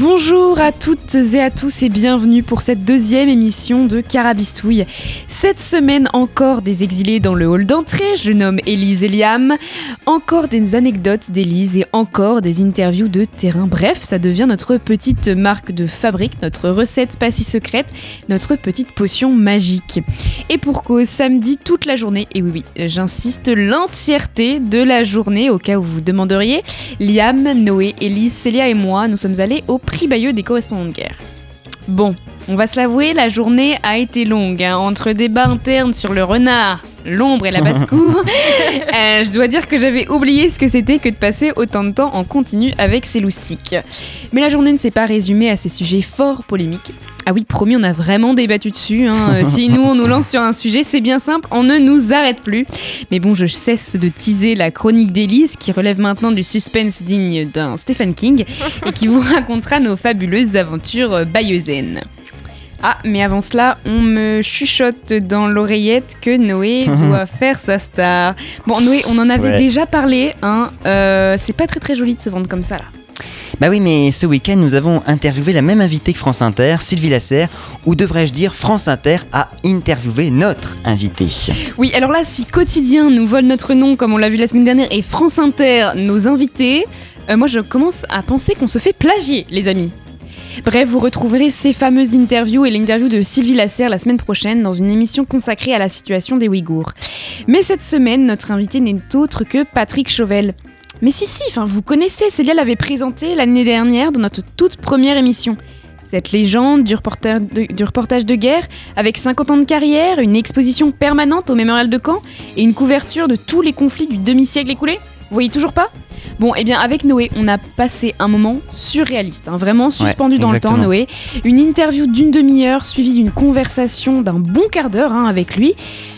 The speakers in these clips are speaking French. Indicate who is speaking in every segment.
Speaker 1: Bonjour à toutes et à tous et bienvenue pour cette deuxième émission de Carabistouille. Cette semaine encore des exilés dans le hall d'entrée, je nomme Élise et Liam. Encore des anecdotes d'Élise et encore des interviews de terrain. Bref, ça devient notre petite marque de fabrique, notre recette pas si secrète, notre petite potion magique. Et pour cause, samedi toute la journée, et oui oui, j'insiste, l'entièreté de la journée, au cas où vous demanderiez, Liam, Noé, Élise, Célia et moi, nous sommes allés au prix Bayeux des correspondants de guerre. Bon, on va se l'avouer, la journée a été longue, hein, entre débats internes sur le renard, l'ombre et la basse-cour. euh, je dois dire que j'avais oublié ce que c'était que de passer autant de temps en continu avec ces loustiques. Mais la journée ne s'est pas résumée à ces sujets fort polémiques. Ah oui, promis, on a vraiment débattu dessus. hein. Si nous, on nous lance sur un sujet, c'est bien simple, on ne nous arrête plus. Mais bon, je cesse de teaser la chronique d'Élise, qui relève maintenant du suspense digne d'un Stephen King, et qui vous racontera nos fabuleuses aventures euh, bayeuxaines. Ah, mais avant cela, on me chuchote dans l'oreillette que Noé doit faire sa star. Bon, Noé, on en avait
Speaker 2: Ouais.
Speaker 1: déjà parlé, hein. euh, c'est pas très très joli de se vendre comme ça là.
Speaker 2: Bah oui, mais ce week-end, nous avons interviewé la même invitée que France Inter, Sylvie Lasserre, ou devrais-je dire, France Inter a interviewé notre invitée.
Speaker 1: Oui, alors là, si Quotidien nous vole notre nom, comme on l'a vu la semaine dernière, et France Inter nos invités, euh, moi je commence à penser qu'on se fait plagier, les amis. Bref, vous retrouverez ces fameuses interviews et l'interview de Sylvie Lasserre la semaine prochaine dans une émission consacrée à la situation des Ouïghours. Mais cette semaine, notre invité n'est autre que Patrick Chauvel. Mais si, si, enfin, vous connaissez, Célia l'avait présenté l'année dernière dans notre toute première émission. Cette légende du reporter- de- du reportage de guerre, avec 50 ans de carrière, une exposition permanente au mémorial de Caen et une couverture de tous les conflits du demi-siècle écoulé Vous voyez toujours pas? Bon, eh bien, avec Noé, on a passé un moment surréaliste, hein, vraiment suspendu dans le temps. Noé. Une interview d'une demi-heure suivie d'une conversation d'un bon quart d'heure hein, avec lui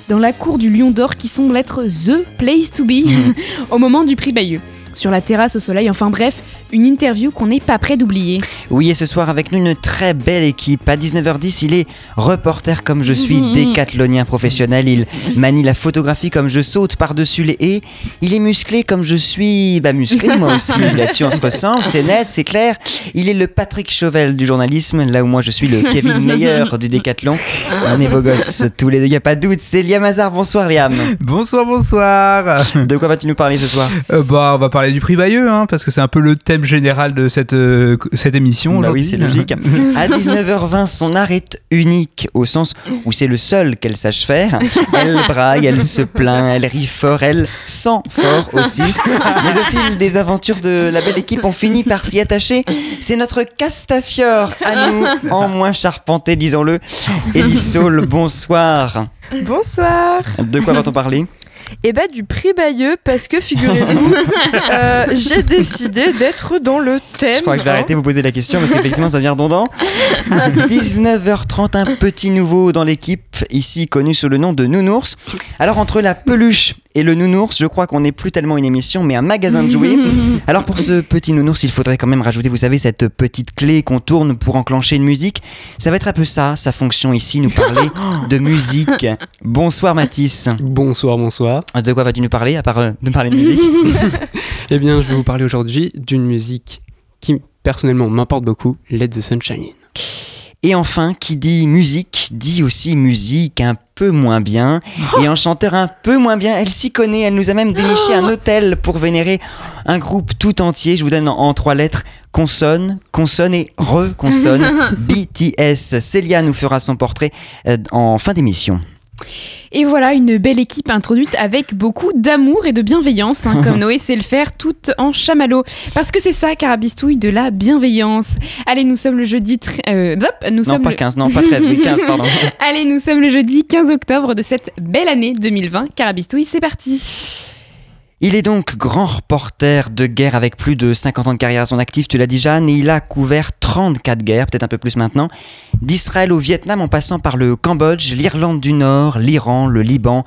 Speaker 1: dans la cour du Lion d'Or qui semble être The Place to Be au moment du prix Bayeux. Sur la terrasse au soleil, enfin bref, une interview qu'on n'est pas prêt d'oublier.
Speaker 2: Oui, et ce soir, avec nous, une très belle équipe. À 19h10, il est reporter comme je suis, décathlonien professionnel. Il manie la photographie comme je saute par-dessus les haies. Il est musclé comme je suis, bah musclé moi aussi. Là-dessus, on se ressemble, c'est net, c'est clair. Il est le Patrick Chauvel du journalisme, là où moi je suis le Kevin Meyer du décathlon. On est beaux gosses tous les deux, y a pas de doute. C'est Liam Hazard. Bonsoir, Liam.
Speaker 3: Bonsoir, bonsoir.
Speaker 2: De quoi vas-tu nous parler ce soir?
Speaker 3: Euh, bah, on va parler du prix Bayeux, hein, parce que c'est un peu le thème général de cette, euh, cette émission.
Speaker 2: Bah oui, c'est logique. À 19h20, son art est unique, au sens où c'est le seul qu'elle sache faire. Elle braille, elle se plaint, elle rit fort, elle sent fort aussi. Mais au fil des aventures de la belle équipe, on finit par s'y attacher. C'est notre Castafiore à nous, en moins charpenté, disons-le. Saul, bonsoir.
Speaker 4: Bonsoir.
Speaker 2: De quoi va-t-on parler?
Speaker 4: Et bah du prix Bayeux parce que figurez-vous, euh, j'ai décidé d'être dans le thème.
Speaker 2: Je crois que je vais
Speaker 4: hein.
Speaker 2: arrêter de vous poser la question parce qu'effectivement ça devient redondant. À 19h30, un petit nouveau dans l'équipe, ici connu sous le nom de Nounours. Alors entre la peluche et le Nounours, je crois qu'on n'est plus tellement une émission mais un magasin de jouets. Alors pour ce petit Nounours, il faudrait quand même rajouter, vous savez, cette petite clé qu'on tourne pour enclencher une musique. Ça va être un peu ça, sa fonction ici, nous parler de musique. Bonsoir Mathis.
Speaker 5: Bonsoir, bonsoir.
Speaker 2: De quoi vas-tu nous parler à part euh, de parler de musique
Speaker 5: Eh bien, je vais vous parler aujourd'hui d'une musique qui, personnellement, m'importe beaucoup, Let the Sunshine In.
Speaker 2: Et enfin, qui dit musique, dit aussi musique un peu moins bien. Et un chanteur un peu moins bien, elle s'y connaît, elle nous a même déniché un hôtel pour vénérer un groupe tout entier. Je vous donne en, en trois lettres consonne, consonne et reconsonne. BTS. Célia nous fera son portrait euh, en fin d'émission.
Speaker 1: Et voilà une belle équipe introduite avec beaucoup d'amour et de bienveillance, hein, comme Noé sait le faire, tout en chamallow. Parce que c'est ça, Carabistouille, de la bienveillance. Allez, nous sommes le jeudi... euh, hop, nous
Speaker 2: Non,
Speaker 1: sommes
Speaker 2: pas
Speaker 1: le-
Speaker 2: 15, non, pas 13, oui, 15, pardon.
Speaker 1: Allez, nous sommes le jeudi 15 octobre de cette belle année 2020. Carabistouille, c'est parti.
Speaker 2: Il est donc grand reporter de guerre avec plus de 50 ans de carrière à son actif, tu l'as dit Jeanne, et il a couvert 34 guerres, peut-être un peu plus maintenant, d'Israël au Vietnam en passant par le Cambodge, l'Irlande du Nord, l'Iran, le Liban,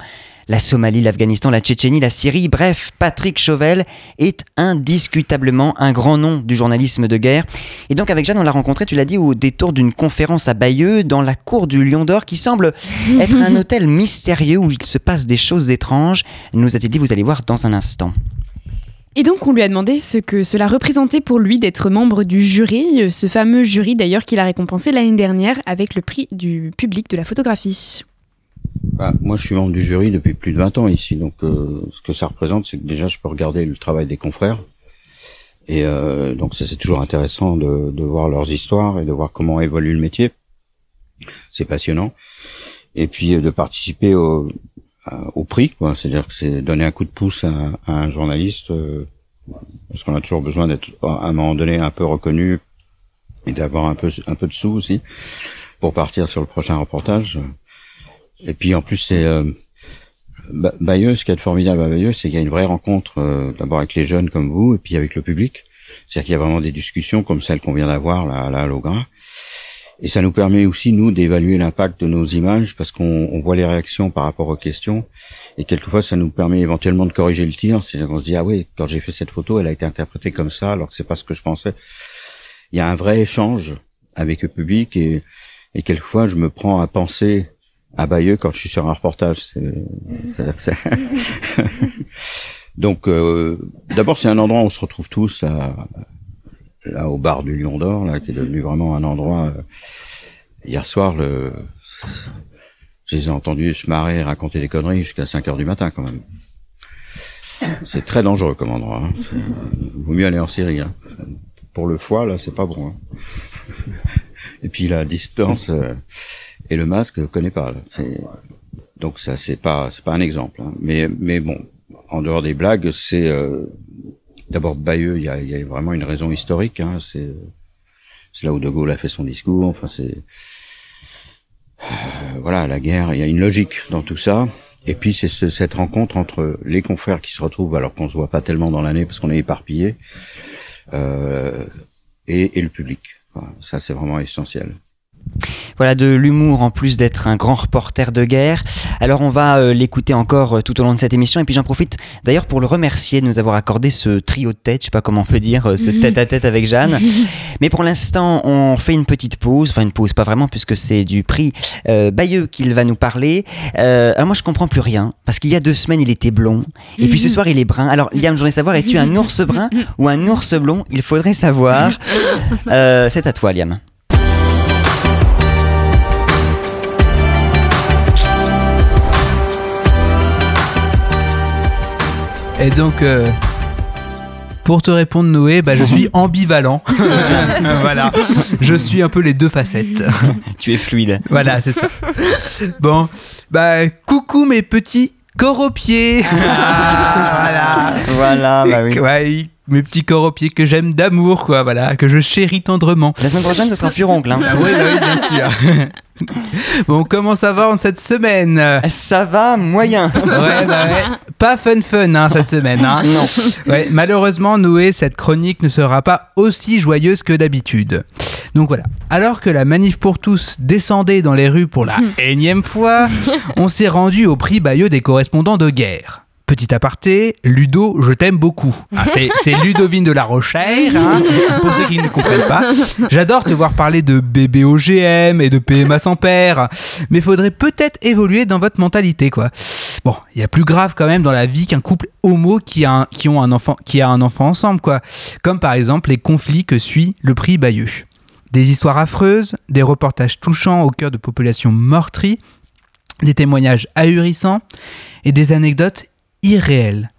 Speaker 2: la Somalie, l'Afghanistan, la Tchétchénie, la Syrie. Bref, Patrick Chauvel est indiscutablement un grand nom du journalisme de guerre. Et donc avec Jeanne, on l'a rencontré, tu l'as dit, au détour d'une conférence à Bayeux, dans la cour du Lion d'Or, qui semble être un hôtel mystérieux où il se passe des choses étranges. Nous a-t-il dit, vous allez voir dans un instant.
Speaker 1: Et donc on lui a demandé ce que cela représentait pour lui d'être membre du jury, ce fameux jury d'ailleurs qu'il a récompensé l'année dernière avec le prix du public de la photographie.
Speaker 6: Bah, moi, je suis membre du jury depuis plus de 20 ans ici, donc euh, ce que ça représente, c'est que déjà, je peux regarder le travail des confrères. Et euh, donc, c'est toujours intéressant de, de, voir leurs histoires et de voir comment évolue le métier. C'est passionnant. Et puis, de participer au, au prix, quoi. C'est-à-dire que c'est donner un coup de pouce à, à un journaliste, euh, parce qu'on a toujours besoin d'être, à un moment donné, un peu reconnu et d'avoir un peu, un peu de sous aussi pour partir sur le prochain reportage. Et puis en plus c'est euh, Bayeux, ce qui est formidable à Bayeux, c'est qu'il y a une vraie rencontre euh, d'abord avec les jeunes comme vous et puis avec le public. C'est-à-dire qu'il y a vraiment des discussions comme celle qu'on vient d'avoir là, là à Logra. Et ça nous permet aussi nous d'évaluer l'impact de nos images parce qu'on on voit les réactions par rapport aux questions et quelquefois ça nous permet éventuellement de corriger le tir. C'est-à-dire qu'on se dit ah oui quand j'ai fait cette photo elle a été interprétée comme ça alors que c'est pas ce que je pensais. Il y a un vrai échange avec le public et, et quelquefois je me prends à penser à Bayeux quand je suis sur un reportage. C'est, Donc, euh, d'abord, c'est un endroit où on se retrouve tous là au bar du Lion d'Or, là, qui est devenu vraiment un endroit. Euh, hier soir, le, je les ai entendus se marrer, raconter des conneries jusqu'à 5 heures du matin, quand même. C'est très dangereux comme endroit. Hein. Vaut mieux aller en Syrie. Hein. Pour le foie, là, c'est pas bon. Hein. Et puis la distance. Et le masque, je connais pas. Donc ça, c'est pas, c'est pas un exemple. Hein. Mais, mais bon, en dehors des blagues, c'est euh, d'abord Bayeux. Il y a, y a, vraiment une raison historique. Hein. C'est, c'est là où De Gaulle a fait son discours. Enfin, c'est euh, voilà, la guerre. Il y a une logique dans tout ça. Et puis c'est ce, cette rencontre entre les confrères qui se retrouvent alors qu'on se voit pas tellement dans l'année parce qu'on est éparpillés euh, et, et le public. Ça, c'est vraiment essentiel.
Speaker 2: Voilà de l'humour en plus d'être un grand reporter de guerre. Alors on va euh, l'écouter encore euh, tout au long de cette émission et puis j'en profite d'ailleurs pour le remercier de nous avoir accordé ce trio de tête, je sais pas comment on peut dire, euh, ce tête à tête avec Jeanne. Mais pour l'instant on fait une petite pause, enfin une pause pas vraiment puisque c'est du prix Bayeux qu'il va nous parler. Alors moi je comprends plus rien parce qu'il y a deux semaines il était blond et puis ce soir il est brun. Alors Liam, j'aimerais savoir, es-tu un ours brun ou un ours blond? Il faudrait savoir. C'est à toi Liam.
Speaker 3: Et donc, euh, pour te répondre, Noé, bah, je suis ambivalent. voilà. Je suis un peu les deux facettes.
Speaker 2: tu es fluide.
Speaker 3: Voilà, c'est ça. Bon, bah, coucou mes petits corps aux pieds. Ah, voilà.
Speaker 2: Voilà, bah oui.
Speaker 3: Ouais, mes petits corps aux pieds que j'aime d'amour, quoi, voilà, que je chéris tendrement.
Speaker 2: La semaine prochaine, ce sera Furoncle. Hein.
Speaker 3: Ah oui, bah oui, bien sûr. bon, comment ça va en cette semaine?
Speaker 2: Ça va moyen.
Speaker 3: Ouais, bah ouais. Pas fun fun hein, cette semaine. Hein.
Speaker 2: Non.
Speaker 3: Ouais, malheureusement, Noé, cette chronique ne sera pas aussi joyeuse que d'habitude. Donc voilà. Alors que la manif pour tous descendait dans les rues pour la énième fois, on s'est rendu au prix Bayeux des correspondants de guerre. Petit aparté, Ludo, je t'aime beaucoup. Ah, c'est, Ludovine de la Rochère, hein, pour ceux qui ne comprennent pas. J'adore te voir parler de bébé OGM et de PMA sans père, mais faudrait peut-être évoluer dans votre mentalité, quoi. Bon, il y a plus grave quand même dans la vie qu'un couple homo qui a un, qui ont un enfant, qui a un enfant ensemble, quoi. Comme par exemple les conflits que suit le prix Bayeux. Des histoires affreuses, des reportages touchants au cœur de populations meurtries, des témoignages ahurissants et des anecdotes irréelles.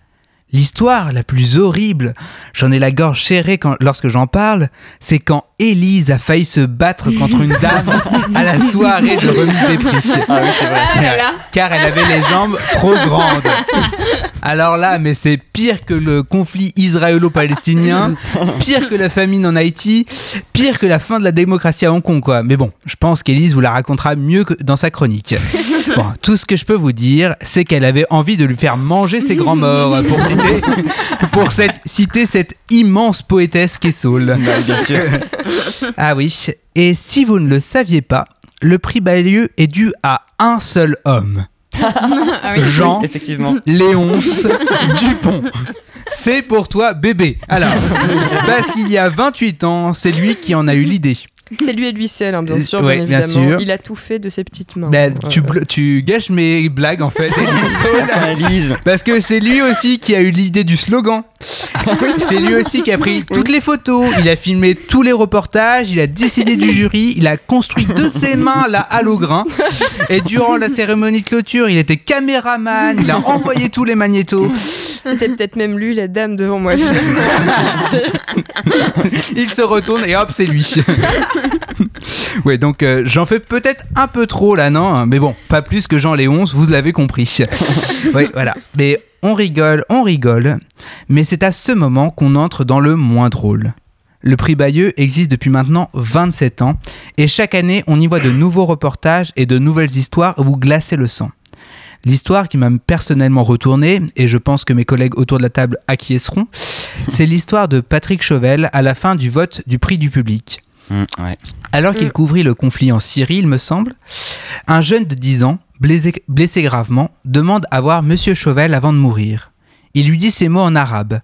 Speaker 3: L'histoire la plus horrible, j'en ai la gorge serrée quand, lorsque j'en parle, c'est quand Élise a failli se battre contre une dame à la soirée de remise des prix.
Speaker 2: Ah oui, c'est vrai.
Speaker 3: C'est vrai. Car elle avait les jambes trop grandes. Alors là, mais c'est pire que le conflit israélo-palestinien, pire que la famine en Haïti, pire que la fin de la démocratie à Hong Kong, quoi. Mais bon, je pense qu'Élise vous la racontera mieux que dans sa chronique. Bon, tout ce que je peux vous dire, c'est qu'elle avait envie de lui faire manger ses grands morts, pour citer pour cette- citer cette immense poétesse qu'est Saul.
Speaker 2: Bah, bien sûr.
Speaker 3: ah oui. Et si vous ne le saviez pas, le prix Bayeux est dû à un seul homme. Jean
Speaker 2: Oui, effectivement.
Speaker 3: Léonce Dupont. C'est pour toi, bébé. Alors, parce qu'il y a 28 ans, c'est lui qui en a eu l'idée.
Speaker 4: C'est lui et lui seul, hein, bien sûr,
Speaker 3: Ouais,
Speaker 4: bien
Speaker 3: bien
Speaker 4: évidemment.
Speaker 3: sûr.
Speaker 4: Il a tout fait de ses petites mains.
Speaker 3: Ben, tu, tu gâches mes blagues en fait. Parce que c'est lui aussi qui a eu l'idée du slogan. c'est lui aussi qui a pris toutes les photos, il a filmé tous les reportages, il a décidé du jury, il a construit de ses mains la halle au grain. Et durant la cérémonie de clôture, il était caméraman, il a envoyé tous les magnétos.
Speaker 4: C'était peut-être même lui, la dame devant moi.
Speaker 3: il se retourne et hop, c'est lui. ouais, donc euh, j'en fais peut-être un peu trop là, non? Mais bon, pas plus que Jean Léonce, vous l'avez compris. oui, voilà. Mais on rigole, on rigole. Mais c'est à ce moment qu'on entre dans le moins drôle. Le prix Bayeux existe depuis maintenant 27 ans et chaque année on y voit de nouveaux reportages et de nouvelles histoires vous glacer le sang. L'histoire qui m'a personnellement retourné, et je pense que mes collègues autour de la table acquiesceront, c'est l'histoire de Patrick Chauvel à la fin du vote du prix du public. Alors qu'il couvrit le conflit en Syrie, il me semble, un jeune de 10 ans, blessé, blessé gravement, demande à voir Monsieur Chauvel avant de mourir. Il lui dit ces mots en arabe.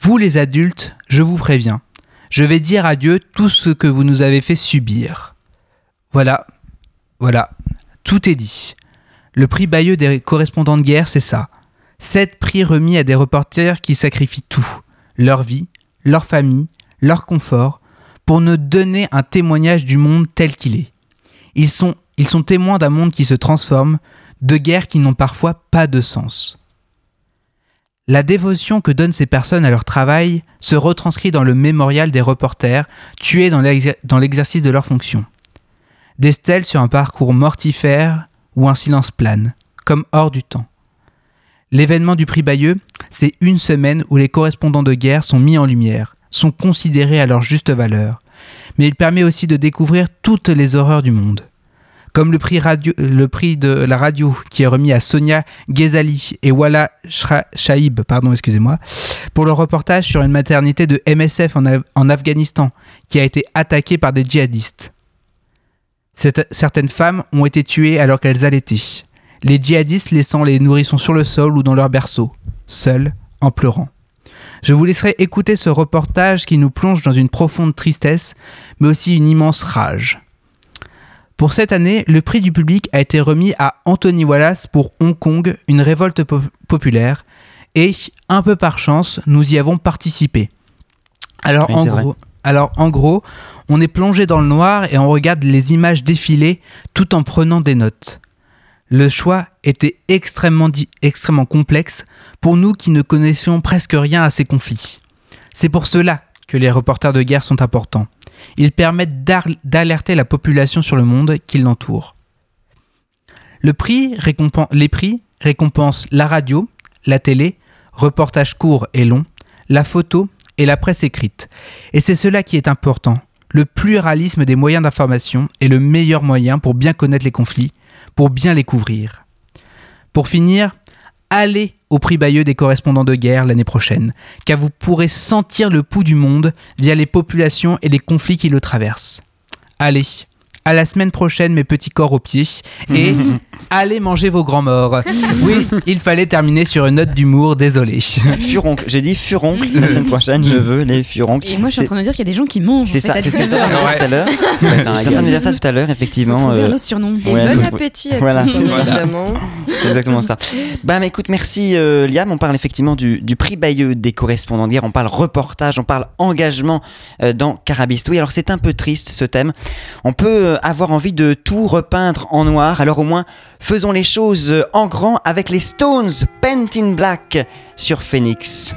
Speaker 3: Vous les adultes, je vous préviens, je vais dire à Dieu tout ce que vous nous avez fait subir. Voilà, voilà, tout est dit. Le prix Bayeux des correspondants de guerre, c'est ça. Sept prix remis à des reporters qui sacrifient tout, leur vie, leur famille, leur confort, pour nous donner un témoignage du monde tel qu'il est. Ils sont, témoins d'un monde qui se transforme, de guerres qui n'ont parfois pas de sens. La dévotion que donnent ces personnes à leur travail se retranscrit dans le mémorial des reporters tués dans l'exer- dans l'exercice de leurs fonctions. Des stèles sur un parcours mortifère ou un silence plane, comme hors du temps. L'événement du prix Bayeux, c'est une semaine où les correspondants de guerre sont mis en lumière, sont considérés à leur juste valeur. Mais il permet aussi de découvrir toutes les horreurs du monde. Comme le prix, de la radio qui est remis à Sonia Ghezali et Wala Shaib pardon, excusez-moi, pour le reportage sur une maternité de MSF en, Af- en Afghanistan qui a été attaquée par des djihadistes. Certaines femmes ont été tuées alors qu'elles allaitaient. Les djihadistes laissant les nourrissons sur le sol ou dans leur berceau, seuls, en pleurant. Je vous laisserai écouter ce reportage qui nous plonge dans une profonde tristesse, mais aussi une immense rage. Pour cette année, le prix du public a été remis à Anthony Wallace pour Hong Kong, une révolte po- populaire, et, un peu par chance, nous y avons participé. Alors,
Speaker 2: Oui,
Speaker 3: en gros, alors, en gros, on est plongé dans le noir et on regarde les images défiler tout en prenant des notes. Le choix était extrêmement complexe pour nous qui ne connaissions presque rien à ces conflits. C'est pour cela que les reporters de guerre sont importants. Ils permettent d'alerter la population sur le monde qui l'entoure. Le prix les prix récompensent la radio, la télé, reportages courts et longs, la photo et la presse écrite. Et c'est cela qui est important. Le pluralisme des moyens d'information est le meilleur moyen pour bien connaître les conflits, pour bien les couvrir. Pour finir, allez au prix Bayeux des correspondants de guerre l'année prochaine, car vous pourrez sentir le pouls du monde via les populations et les conflits qui le traversent. Allez, à la semaine prochaine mes petits corps aux pieds, et allez manger vos grands morts. Oui, il fallait terminer sur une note d'humour, désolé.
Speaker 2: Furoncle, j'ai dit furoncle la semaine prochaine, je veux les furoncles.
Speaker 1: Et moi, je suis en train de dire qu'il y a des gens qui mangent.
Speaker 2: C'est ça, c'est ce que j'étais en train de
Speaker 1: 19
Speaker 2: dire tout à l'heure.
Speaker 5: Un
Speaker 2: J'étais en train de dire ça tout à l'heure, effectivement.
Speaker 1: Faut trouver
Speaker 2: euh,
Speaker 1: un autre surnom.
Speaker 4: Bon appétit à
Speaker 2: Voilà,
Speaker 4: tous,
Speaker 2: c'est ça.
Speaker 4: évidemment.
Speaker 2: C'est exactement ça. Bah, mais écoute, merci euh, Liam. On parle effectivement du, du prix Bayeux des correspondants de guerre. On parle reportage, on parle engagement euh, dans Carabistouille. Alors c'est un peu triste ce thème. On peut avoir envie de tout repeindre en noir. Alors au moins, faisons les choses euh, en grand avec les Stones Paint in Black sur Phoenix.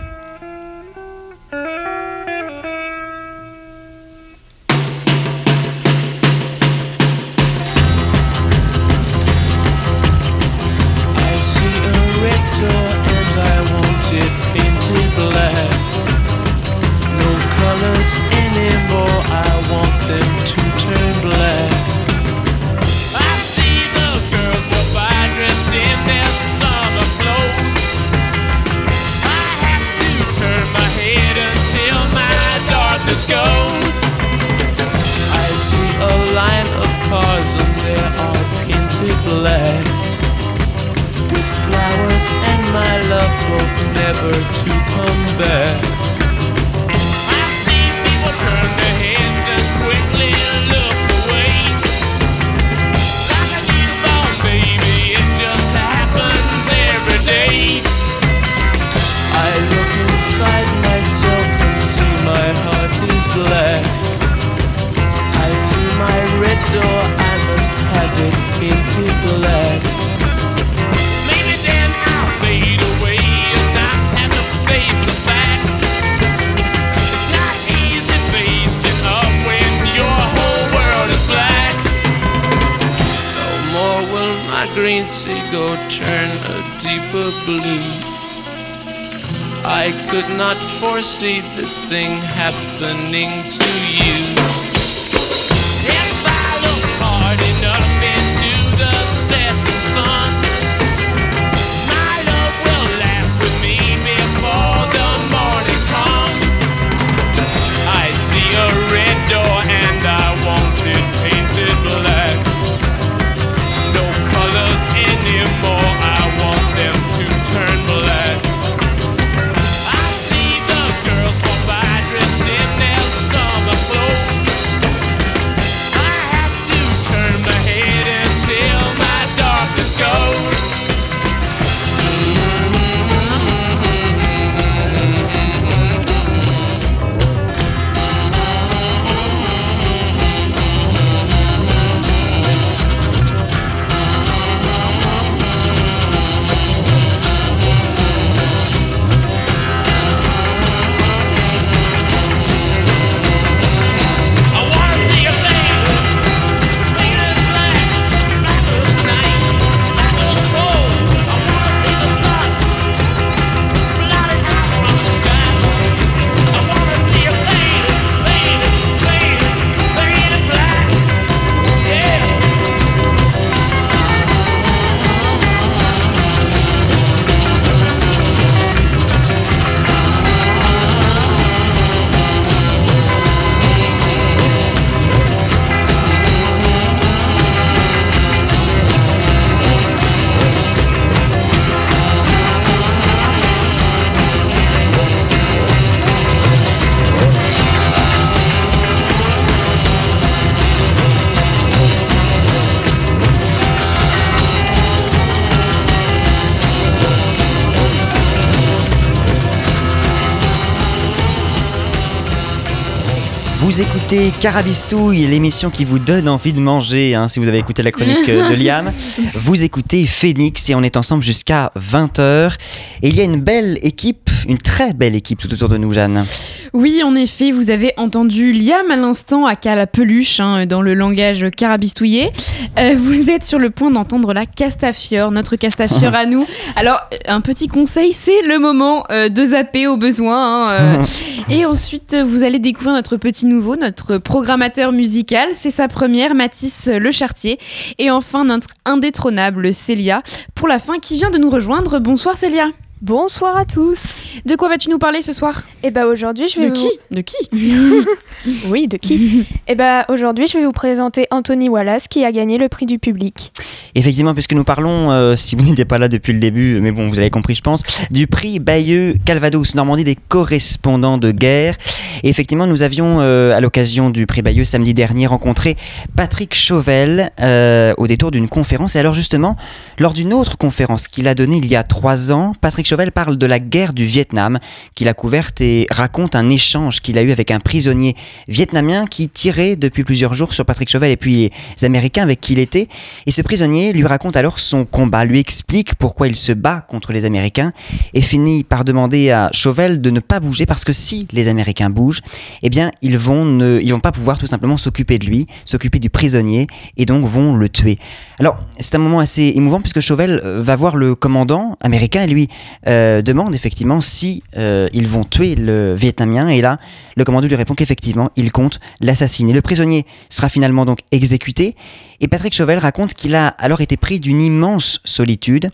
Speaker 2: Écoutez Carabistouille, l'émission qui vous donne envie de manger, hein, si vous avez écouté la chronique euh, de Liam. Vous écoutez Phoenix et on est ensemble jusqu'à 20h. Et il y a une belle équipe, une très belle équipe tout autour de nous, Jeanne.
Speaker 1: Oui, en effet, vous avez entendu Liam à l'instant à la peluche hein, dans le langage carabistouillé. Euh, vous êtes sur le point d'entendre la Castafiore, notre Castafiore à nous. Alors, un petit conseil, c'est le moment euh, de zapper au besoin. hein, euh. et ensuite, vous allez découvrir notre petit nouveau, notre programmateur musical. C'est sa première, Mathis Le Chartier. Et enfin, notre indétrônable Célia, pour la fin, qui vient de nous rejoindre. Bonsoir Célia.
Speaker 4: Bonsoir à tous.
Speaker 1: De quoi vas-tu nous parler ce soir?
Speaker 4: Eh bah aujourd'hui, je vais
Speaker 1: De
Speaker 4: vous-
Speaker 1: qui? De qui?
Speaker 4: Oui, de qui? Eh bah aujourd'hui, je vais vous présenter Anthony Wallace qui a gagné le prix du public.
Speaker 2: Effectivement, puisque nous parlons, euh, si vous n'étiez pas là depuis le début, mais bon, vous avez compris, je pense, du prix Bayeux Calvados Normandie des correspondants de guerre. Et effectivement, nous avions, euh, à l'occasion du prix Bayeux samedi dernier, rencontré Patrick Chauvel euh, au détour d'une conférence. Et alors justement, lors d'une autre conférence qu'il a donnée il y a trois ans, Patrick Chauvel parle de la guerre du Vietnam qu'il a couverte et raconte un échange qu'il a eu avec un prisonnier vietnamien qui tirait depuis plusieurs jours sur Patrick Chauvel et puis les Américains avec qui il était. Et ce prisonnier lui raconte alors son combat, lui explique pourquoi il se bat contre les Américains et finit par demander à Chauvel de ne pas bouger parce que si les Américains bougent, eh bien ils vont ne, ils vont pas pouvoir tout simplement s'occuper de lui, s'occuper du prisonnier et donc vont le tuer. Alors c'est un moment assez émouvant puisque Chauvel euh, va voir le commandant américain et lui euh, demande effectivement si euh, ils vont tuer le Vietnamien et là le commandant lui répond qu'effectivement il compte l'assassiner. Le prisonnier sera finalement donc exécuté et Patrick Chauvel raconte qu'il a alors été pris d'une immense solitude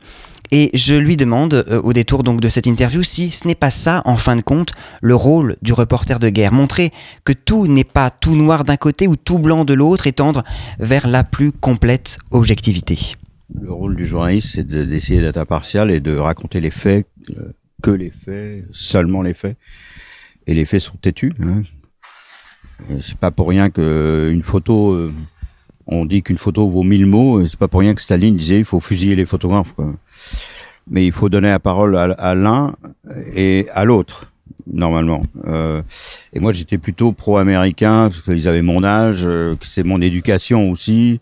Speaker 2: et je lui demande, euh, au détour donc de cette interview, si ce n'est pas ça, en fin de compte, le rôle du reporter de guerre. Montrer que tout n'est pas tout noir d'un côté ou tout blanc de l'autre et tendre vers la plus complète objectivité.
Speaker 6: Le rôle du journaliste, c'est de- d'essayer d'être impartial et de raconter les faits euh, que les faits, seulement les faits. Et les faits sont têtus. Hein. Et C'est pas pour rien que une photo, euh, on dit qu'une photo vaut mille mots. C'est pas pour rien que Staline disait il faut fusiller les photographes. quoi. Mais il faut donner la parole à, l'un et à l'autre normalement. Euh, et moi j'étais plutôt pro-américain parce qu'ils avaient mon âge, euh, c'est mon éducation aussi.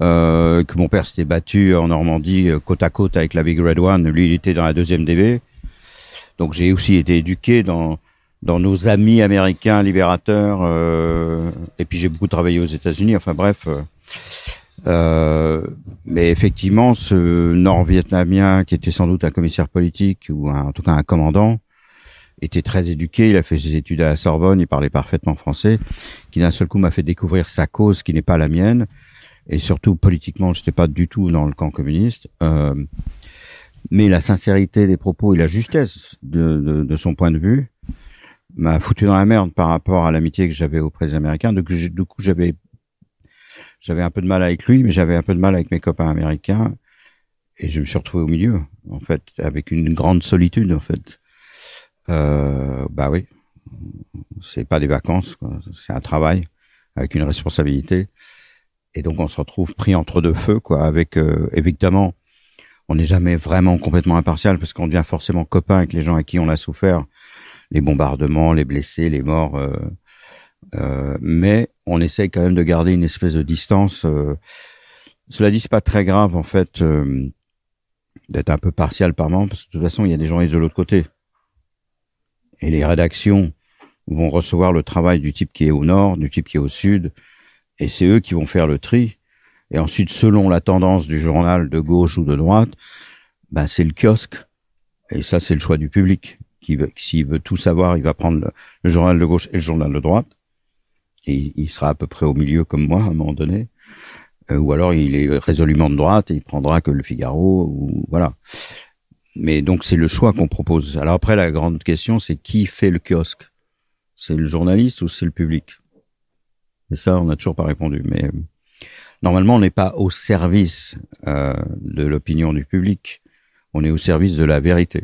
Speaker 6: Euh, que mon père s'était battu en Normandie euh, côte à côte avec la Big Red One. Lui, il était dans la deuxième DV. Donc j'ai aussi été éduqué dans dans nos amis américains libérateurs. euh, et puis j'ai beaucoup travaillé aux États-Unis. Enfin bref. euh, euh, mais effectivement, ce Nord-Vietnamien qui était sans doute un commissaire politique ou en tout cas un commandant était très éduqué. Il a fait ses études à la Sorbonne. Il parlait parfaitement français. Qui d'un seul coup m'a fait découvrir sa cause qui n'est pas la mienne. Et surtout politiquement, je n'étais pas du tout dans le camp communiste. Euh, mais la sincérité des propos et la justesse de, de, de son point de vue m'a foutu dans la merde par rapport à l'amitié que j'avais auprès des Américains. Du coup, j'avais j'avais un peu de mal avec lui, mais j'avais un peu de mal avec mes copains américains. Et je me suis retrouvé au milieu, en fait, avec une grande solitude, en fait. Euh, bah oui, c'est pas des vacances, c'est un travail avec une responsabilité. Et donc on se retrouve pris entre deux feux, quoi. Avec euh, évidemment, on n'est jamais vraiment complètement impartial parce qu'on devient forcément copain avec les gens à qui on a souffert, les bombardements, les blessés, les morts. euh, euh, mais on essaye quand même de garder une espèce de distance. euh. Cela dit, c'est pas très grave en fait euh, d'être un peu partial par moment parce que de toute façon, il y a des journalistes de l'autre côté et les rédactions vont recevoir le travail du type qui est au nord, du type qui est au sud, et c'est eux qui vont faire le tri. Et ensuite, selon la tendance du journal de gauche ou de droite, ben c'est le kiosque. Et ça, c'est le choix du public. Qui s'il veut tout savoir, il va prendre le, journal de gauche et le journal de droite. Et il- il sera à peu près au milieu comme moi à un moment donné. Euh, ou alors il est résolument de droite et il prendra que le Figaro ou voilà. Mais donc c'est le choix qu'on propose. Alors après la grande question c'est qui fait le kiosque? C'est le journaliste ou c'est le public? Et ça on n'a toujours pas répondu. Mais euh, normalement on n'est pas au service euh, de l'opinion du public. On est au service de la vérité.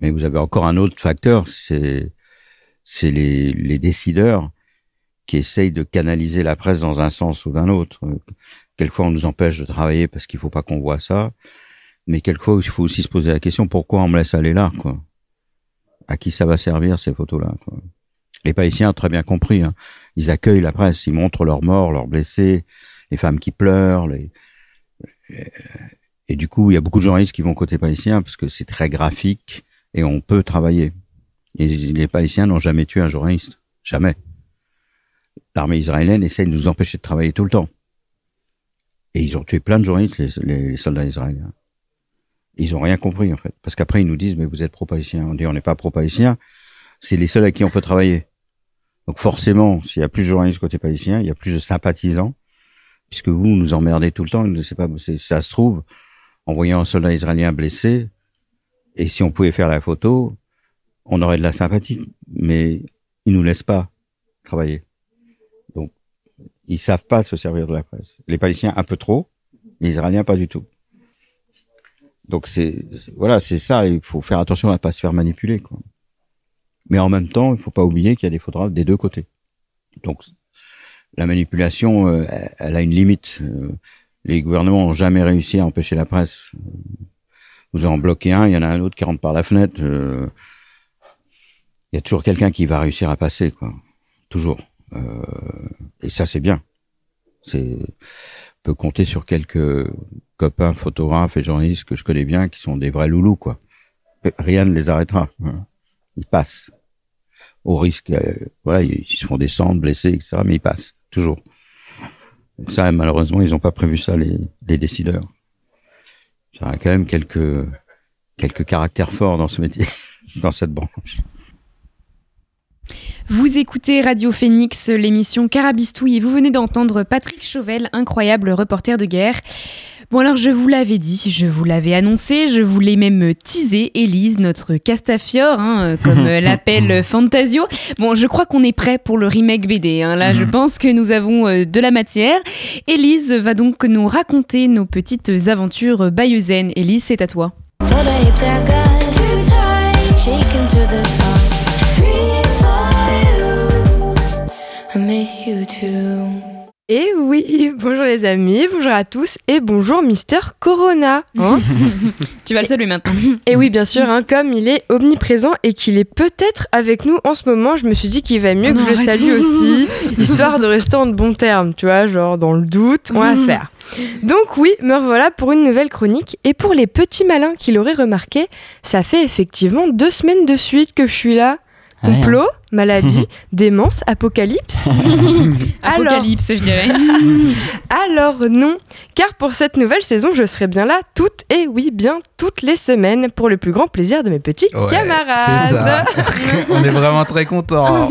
Speaker 6: Mais vous avez encore un autre facteur, c'est c'est les, les décideurs qui essayent de canaliser la presse dans un sens ou d'un autre. Euh, Quelquefois, on nous empêche de travailler parce qu'il faut pas qu'on voit ça. Mais quelquefois, il faut aussi se poser la question pourquoi on me laisse aller là, quoi? À qui ça va servir ces photos-là, quoi? Les ont très bien compris. hein. Ils accueillent la presse, ils montrent leurs morts, leurs blessés, les femmes qui pleurent. Les... Et du coup, il y a beaucoup de journalistes qui vont côté palestinien parce que c'est très graphique et on peut travailler. Et les Palestiniens n'ont jamais tué un journaliste, jamais l'armée israélienne essaie de nous empêcher de travailler tout le temps. Et ils ont tué plein de journalistes, les soldats israéliens. Ils ont rien compris, en fait. Parce qu'après, ils nous disent, mais vous êtes pro-palestinien. On dit, on n'est pas pro-palestinien. C'est les seuls à qui on peut travailler. Donc forcément, s'il y a plus de journalistes côté palestinien, il y a plus de sympathisants. Puisque vous nous emmerdez tout le temps. Je sais pas, ça se trouve, en voyant un soldat israélien blessé, et si on pouvait faire la photo, on aurait de la sympathie. Mais ils nous laissent pas travailler. Donc, ils savent pas se servir de la presse. Les Palestiniens un peu trop, les Israéliens pas du tout. Donc c'est voilà, c'est ça. Il faut faire attention à pas se faire manipuler. Mais en même temps, il faut pas oublier qu'il y a des photographes des deux côtés. Donc la manipulation, euh, elle- a une limite. Euh, les gouvernements ont jamais réussi à empêcher la presse. Vous en bloquez un, il y en a un autre qui rentre par la fenêtre. euh, Il y a toujours quelqu'un qui va réussir à passer, quoi. Toujours. Euh, et ça, c'est bien. C'est peut compter sur quelques copains photographes et journalistes que je connais bien qui sont des vrais loulous, quoi. Rien ne les arrêtera. Ils passent. Au risque, euh, voilà, ils se font descendre, blessés, etc. Mais ils passent. Toujours. Donc ça, malheureusement, ils n'ont pas prévu ça, les, décideurs. Ça a quand même quelques, quelques caractères forts dans ce métier, dans cette branche.
Speaker 1: Vous écoutez Radio Phoenix, l'émission Carabistouille, et vous venez d'entendre Patrick Chauvel, incroyable reporter de guerre. Bon alors je vous l'avais dit, je vous l'avais annoncé, je voulais même teaser Élise, notre Castafiore, hein, comme euh, l'appelle Fantasio. Bon, je crois qu'on est prêt pour le remake BD. hein. Là, je pense que nous avons euh, de la matière. Élise va donc nous raconter nos petites aventures bayeuxaines. Élise, c'est à toi.
Speaker 7: I miss you too.
Speaker 4: Et oui, bonjour les amis, bonjour à tous et bonjour Mister Corona. hein.
Speaker 1: Tu vas le saluer maintenant.
Speaker 4: et oui, bien sûr, hein, comme il est omniprésent et qu'il est peut-être avec nous en ce moment, je me suis dit qu'il va mieux
Speaker 1: Oh
Speaker 4: que
Speaker 1: non,
Speaker 4: je le salue aussi, histoire de rester en de bons termes, tu vois, genre dans le doute, on va
Speaker 1: Mhm.
Speaker 4: faire. Donc oui, me revoilà pour une nouvelle chronique. Et pour les petits malins qui l'auraient remarqué, ça fait effectivement deux semaines de suite que je suis là.
Speaker 2: Ah, ouais.
Speaker 4: Maladie, démence, apocalypse. Alors-
Speaker 1: Apocalypse, je dirais.
Speaker 4: Alors non, car pour cette nouvelle saison, je serai bien là toutes et oui, bien toutes les semaines pour le plus grand plaisir de mes petits
Speaker 3: Ouais,
Speaker 4: camarades.
Speaker 3: C'est ça. On est vraiment très contents.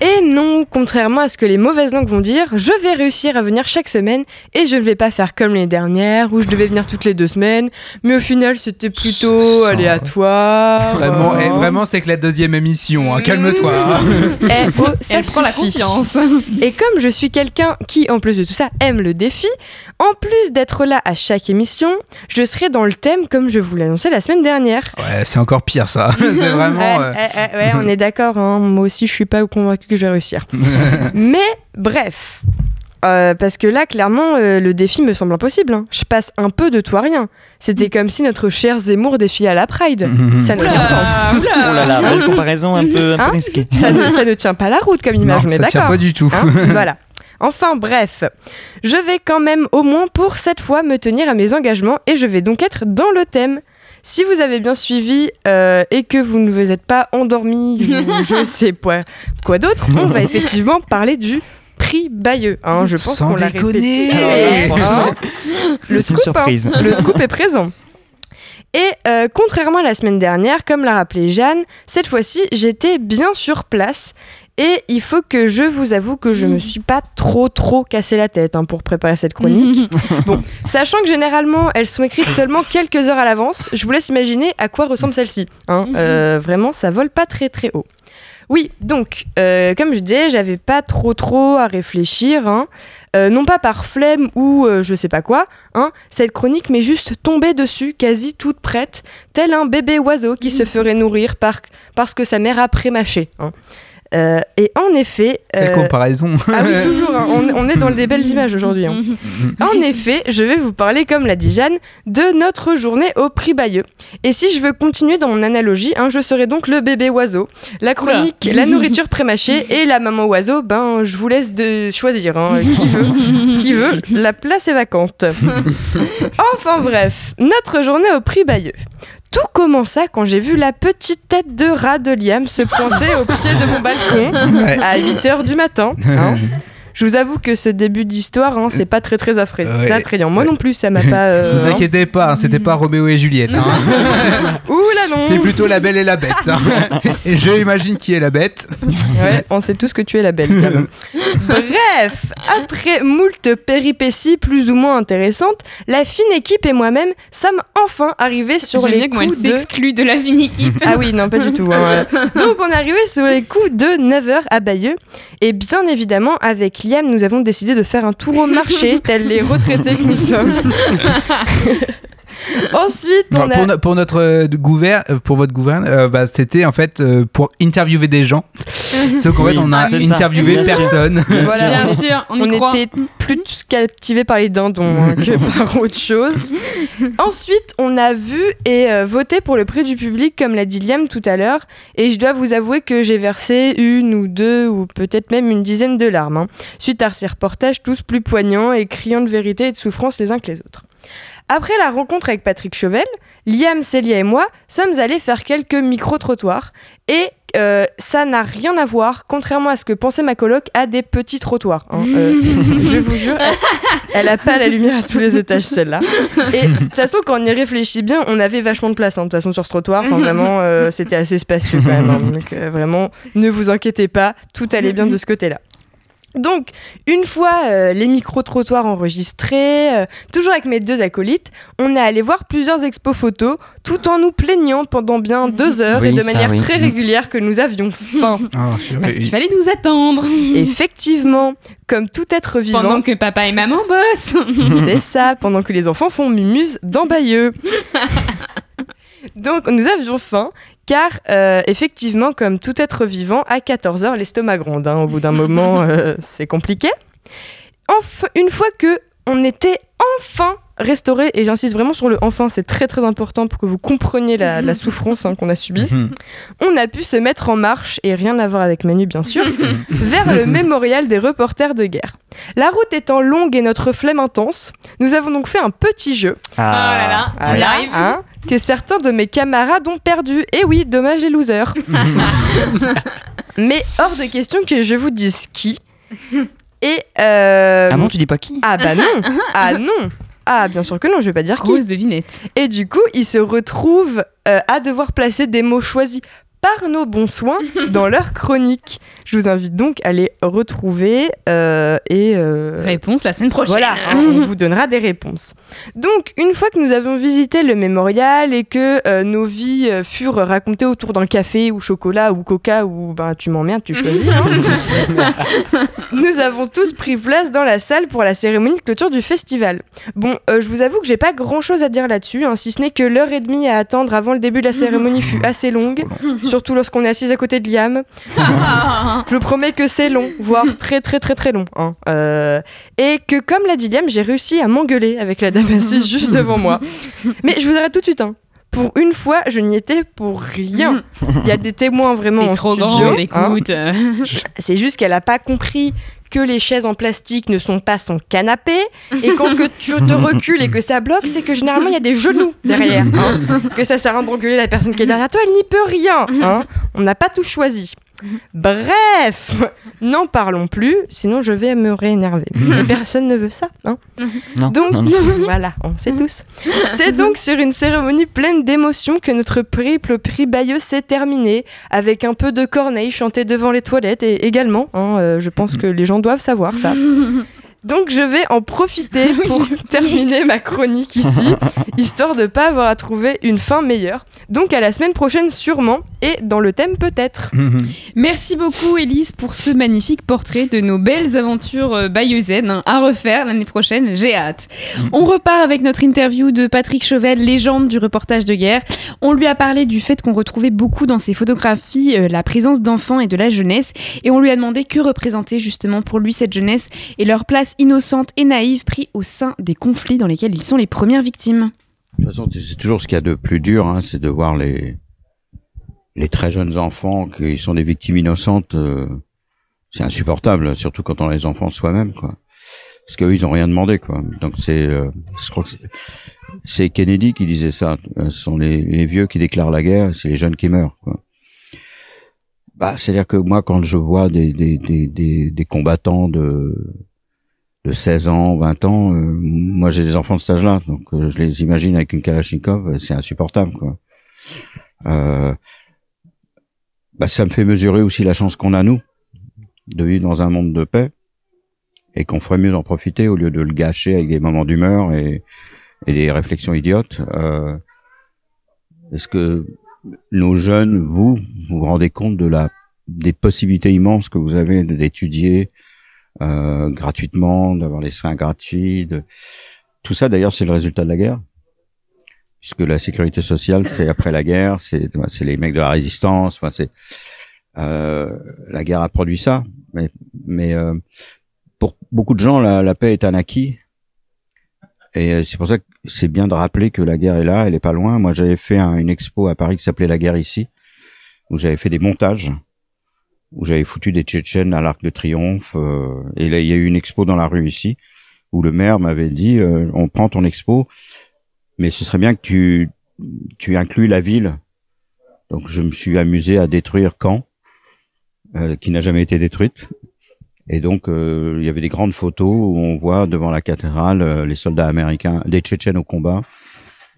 Speaker 4: Et non, contrairement à ce que les mauvaises langues vont dire, je vais réussir à venir chaque semaine et je ne vais pas faire comme l'année dernière où je devais venir toutes les deux semaines, mais au final c'était plutôt aléatoire.
Speaker 3: Vraiment, vraiment c'est que la deuxième émission. hein. Calme-toi.
Speaker 4: Eh, oh, ça
Speaker 1: Elle prend la confiance.
Speaker 4: Et comme je suis quelqu'un qui, en plus de tout ça, aime le défi, en plus d'être là à chaque émission, je serai dans le thème comme je vous l'annonçais la semaine dernière.
Speaker 3: Ouais, c'est encore pire ça. c'est vraiment.
Speaker 4: Ouais,
Speaker 3: euh,
Speaker 4: ouais, on est d'accord. hein. Moi aussi, je suis pas convaincue que je vais réussir. Mais bref. Euh, parce que là, clairement, euh, le défi me semble impossible. hein. Je passe un peu de tout à rien. C'était comme si notre cher Zemmour défilait à la Pride. Ça n'a aucun sens.
Speaker 2: Oh là là, belle comparaison un peu, un peu
Speaker 4: Hein
Speaker 2: risquée.
Speaker 4: ça, ne, ça ne tient pas la route comme image,
Speaker 3: Non,
Speaker 4: on est
Speaker 3: ça tient
Speaker 4: d'accord.
Speaker 3: pas du tout.
Speaker 4: Hein voilà. Enfin bref, je vais quand même au moins pour cette fois me tenir à mes engagements et je vais donc être dans le thème. Si vous avez bien suivi euh, et que vous ne vous êtes pas endormi ou je sais pas quoi d'autre, on va effectivement parler du prix Bayeux. hein. je pense qu'on l'a répété.
Speaker 2: Alors là,
Speaker 4: Hein le hein. le scoop est présent. Et euh, contrairement à la semaine dernière, comme l'a rappelé Jeanne, cette fois-ci j'étais bien sur place. Et il faut que je vous avoue que je me suis pas trop trop cassé la tête hein, pour préparer cette chronique. bon, sachant que généralement elles sont écrites seulement quelques heures à l'avance, je vous laisse imaginer à quoi ressemble celle-ci. hein. Euh, vraiment, ça vole pas très très haut. Oui, donc, euh, comme je disais, j'avais pas trop trop à réfléchir, hein. Euh, non pas par flemme ou euh, je sais pas quoi, hein. cette chronique m'est juste tombée dessus, quasi toute prête, tel un bébé oiseau qui se ferait nourrir par, parce que sa mère a prémâché. hein. Euh, et en effet...
Speaker 3: Quelle
Speaker 4: euh,
Speaker 3: comparaison.
Speaker 4: ah oui, toujours, hein, on, on est dans des belles images aujourd'hui. hein. En effet, je vais vous parler, comme l'a dit Jeanne, de notre journée au prix Bayeux. Et si je veux continuer dans mon analogie, hein, je serai donc le bébé oiseau, la chronique, la nourriture prémâchée et la maman oiseau, ben je vous laisse de choisir, hein, qui veut, qui veut, la place est vacante. Enfin bref, notre journée au prix Bayeux. Tout commença quand j'ai vu la petite tête de rat de Liam se pointer au pied de mon balcon
Speaker 3: Ouais.
Speaker 4: à 8h du matin. hein. Je vous avoue que ce début d'histoire, hein, c'est pas très très affré-
Speaker 3: Ouais.
Speaker 4: attrayant. Moi non plus, ça m'a pas. euh,
Speaker 3: vous
Speaker 4: hein.
Speaker 3: inquiétez pas, hein, c'était pas Roméo et Juliette. hein. C'est plutôt la belle et la bête. hein. Et je imagine qui est la bête.
Speaker 4: Ouais, on sait tous que tu es la quand même. Bref, après moult péripéties plus ou moins intéressantes, la fine équipe et moi-même sommes enfin arrivés sur les coups de...
Speaker 1: s'exclut de la fine équipe.
Speaker 4: Ah oui, non, pas du tout. hein. Donc, on est arrivé sur les coups de 9h à Bayeux. Et bien évidemment, avec Liam, nous avons décidé de faire un tour au marché, tels les retraités que nous sommes. Ensuite, on a.
Speaker 3: pour, no- pour notre euh, gouverne, euh, pour votre gouverne, euh, bah, c'était en fait euh, pour interviewer des gens. Sauf qu'en
Speaker 2: Oui,
Speaker 3: fait, on a
Speaker 2: ça.
Speaker 3: interviewé
Speaker 2: Bien sûr.
Speaker 3: personne.
Speaker 2: Bien
Speaker 4: Voilà.
Speaker 1: Bien sûr, on y
Speaker 4: on
Speaker 1: croit.
Speaker 4: était plus captivés par les dindons hein, que par autre chose. Ensuite, on a vu et euh, voté pour le prix du public, comme l'a dit Liam tout à l'heure. Et je dois vous avouer que j'ai versé une ou deux, ou peut-être même une dizaine de larmes, hein, suite à ces reportages tous plus poignants et criant de vérité et de souffrance les uns que les autres. Après la rencontre avec Patrick Chauvel, Liam, Célia et moi sommes allés faire quelques micro-trottoirs et euh, ça n'a rien à voir, contrairement à ce que pensait ma coloc, à des petits trottoirs. hein. Euh, je vous jure, elle, elle a pas la lumière à tous les étages celle-là. Et de toute façon, quand on y réfléchit bien, on avait vachement de place. hein, de toute façon, sur ce trottoir, Enfin, vraiment, euh, c'était assez spacieux quand même. hein. Donc vraiment, ne vous inquiétez pas, tout allait bien de ce côté-là. Donc, une fois euh, les micro-trottoirs enregistrés, euh, toujours avec mes deux acolytes, on est allé voir plusieurs expos photos, tout en nous plaignant pendant bien deux heures
Speaker 2: Oui,
Speaker 4: et de
Speaker 2: ça,
Speaker 4: manière
Speaker 2: oui.
Speaker 4: très régulière que nous avions faim.
Speaker 3: Oh, je-
Speaker 1: Parce qu'il fallait nous attendre.
Speaker 4: Effectivement, comme tout être vivant,
Speaker 1: Pendant que papa et maman bossent.
Speaker 4: c'est ça, pendant que les enfants font mumuse dans Bayeux. Donc nous avions faim Car, euh, effectivement, comme tout être vivant, à 14h, l'estomac gronde. hein. Au bout d'un moment, euh, c'est compliqué. Enf- une fois que on était enfin restauré, et j'insiste vraiment sur le enfin, c'est très très important pour que vous compreniez la, la souffrance hein, qu'on a subie, on a pu se mettre en marche, et rien à voir avec Manu bien sûr, vers le mémorial des reporters de guerre. La route étant longue et notre flemme intense, nous avons donc fait un petit jeu.
Speaker 2: Ah.
Speaker 8: Oh là là, on y
Speaker 4: Voilà,
Speaker 8: arrive.
Speaker 4: hein, que certains de mes camarades ont perdu. Et oui, dommage les losers. Mais hors de question que je vous dise qui. Et euh...
Speaker 2: Ah bon, tu dis pas qui
Speaker 4: Ah bah non Ah non Ah bien sûr que non, je vais pas dire qui.
Speaker 1: Grosse devinette.
Speaker 4: Et du coup, ils se retrouvent euh, à devoir placer des mots choisis par nos bons soins dans leur chronique. Je vous invite donc à les retrouver euh, et... euh,
Speaker 1: Réponse la semaine prochaine.
Speaker 4: voilà, hein, on vous donnera des réponses. Donc, une fois que nous avons visité le mémorial et que euh, nos vies euh, furent racontées autour d'un café ou chocolat ou coca ou ben tu m'emmerdes, tu choisis. hein. nous avons tous pris place dans la salle pour la cérémonie de clôture du festival. Bon, euh, je vous avoue que j'ai pas grand chose à dire là-dessus, hein, si ce n'est que l'heure et demie à attendre avant le début de la cérémonie fut assez longue, surtout lorsqu'on est assise à côté de Liam. Je vous promets que c'est long, voire très très très très long. hein. Euh, et que comme l'a dit Liam, j'ai réussi à m'engueuler avec la dame assise juste devant moi. Mais je vous arrête tout de suite. hein. Pour une fois, je n'y étais pour rien. Il y a des témoins vraiment en
Speaker 1: trop
Speaker 4: studio. hein.
Speaker 1: écoute.
Speaker 4: C'est juste qu'elle a pas compris que les chaises en plastique ne sont pas son canapé et quand que tu te recules et que ça bloque, c'est que généralement il y a des genoux derrière. hein. Que ça sert à rien d'engueuler la personne qui est derrière toi, elle n'y peut rien. hein. On n'a pas tout choisi. Bref, n'en parlons plus, sinon je vais me réénerver. Et personne ne veut ça. hein.
Speaker 2: Non,
Speaker 4: Donc,
Speaker 2: non, non.
Speaker 4: voilà, on sait tous. C'est donc sur une cérémonie pleine d'émotions que notre périple au prix Bayeux s'est terminé, avec un peu de corneille chanté devant les toilettes et également, hein, euh, je pense que les gens doivent savoir ça. Donc je vais en profiter pour terminer ma chronique ici, histoire de pas avoir à trouver une fin meilleure. Donc à la semaine prochaine sûrement, et dans le thème peut-être.
Speaker 1: Merci beaucoup, Élise, pour ce magnifique portrait de nos belles aventures euh, bayeuxaines hein, à refaire l'année prochaine. J'ai hâte. On repart avec notre interview de Patrick Chauvel, légende du reportage de guerre. On lui a parlé du fait qu'on retrouvait beaucoup dans ses photographies euh, la présence d'enfants et de la jeunesse, et on lui a demandé que représentait justement pour lui cette jeunesse et leur place innocente et naïve pris au sein des conflits dans lesquels ils sont les premières victimes.
Speaker 6: De toute façon, c'est toujours ce qu'il y a de plus dur, hein, c'est de voir les les très jeunes enfants qui sont des victimes innocentes. euh, c'est insupportable, surtout quand on les enfants soi-même, quoi. Parce qu'eux, ils ont rien demandé, quoi. Donc c'est, euh, je crois que c'est- Kennedy qui disait ça. Euh, Ce sont les, vieux qui déclarent la guerre, c'est les jeunes qui meurent, quoi. Bah, c'est-à-dire que moi, quand je vois des des des, des combattants de de 16 ans, 20 ans, euh, moi j'ai des enfants de cet âge-là, donc euh, je les imagine avec une Kalachnikov, euh, c'est insupportable, quoi. Bah, ça me fait mesurer aussi la chance qu'on a nous de vivre dans un monde de paix et qu'on ferait mieux d'en profiter au lieu de le gâcher avec des moments d'humeur et, des réflexions idiotes. Est-ce que nos jeunes, vous, vous vous rendez compte de la des possibilités immenses que vous avez d'étudier euh, gratuitement, d'avoir les soins gratuits, de... tout ça d'ailleurs c'est le résultat de la guerre puisque la sécurité sociale, c'est après la guerre, c'est c'est les mecs de la résistance. Enfin, c'est euh, la guerre a produit ça, mais mais euh, pour beaucoup de gens, la, la paix est un acquis. Et euh, c'est pour ça que c'est bien de rappeler que la guerre est là, elle est pas loin. Moi, j'avais fait un- une expo à Paris qui s'appelait La guerre ici, où j'avais fait des montages, où j'avais foutu des Tchétchènes à l'Arc de Triomphe. euh, et là, il y a eu une expo dans la rue ici, où le maire m'avait dit, euh, on prend ton expo, mais ce serait bien que tu, tu inclues la ville. Donc je me suis amusé à détruire Caen, euh, qui n'a jamais été détruite. Et donc euh, il y avait des grandes photos où on voit devant la cathédrale euh, les soldats américains, des Tchétchènes au combat.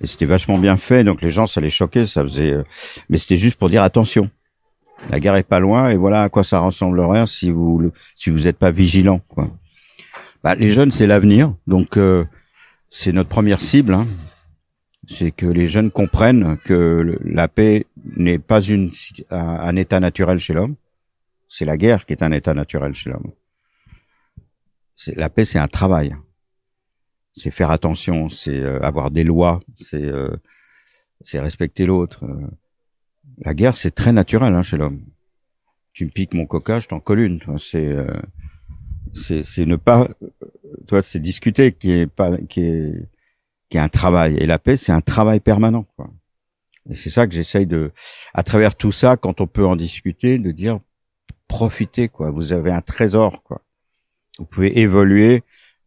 Speaker 6: Et c'était vachement bien fait, donc les gens ça les choquait, ça faisait. euh, Mais c'était juste pour dire attention, la guerre est pas loin et voilà à quoi ça ressemblerait si vous le- si vous n'êtes pas vigilant. Quoi. Bah, les jeunes c'est l'avenir, donc euh, c'est notre première cible. hein c'est que les jeunes comprennent que la paix n'est pas une, un, état naturel chez l'homme. C'est la guerre qui est un état naturel chez l'homme. La paix, c'est un travail. C'est faire attention, c'est euh, avoir des lois, c'est euh, c'est respecter l'autre. Euh. La guerre, c'est très naturel hein, chez l'homme. Tu me piques mon coca, je t'en colle une. C'est euh, c'est ne pas, toi, c'est discuter qui est pas qui est qui est un travail. Et la paix, c'est un travail permanent. Quoi. Et c'est ça que j'essaye de, à travers tout ça, quand on peut en discuter, de dire profitez quoi. Vous avez un trésor quoi. Vous pouvez évoluer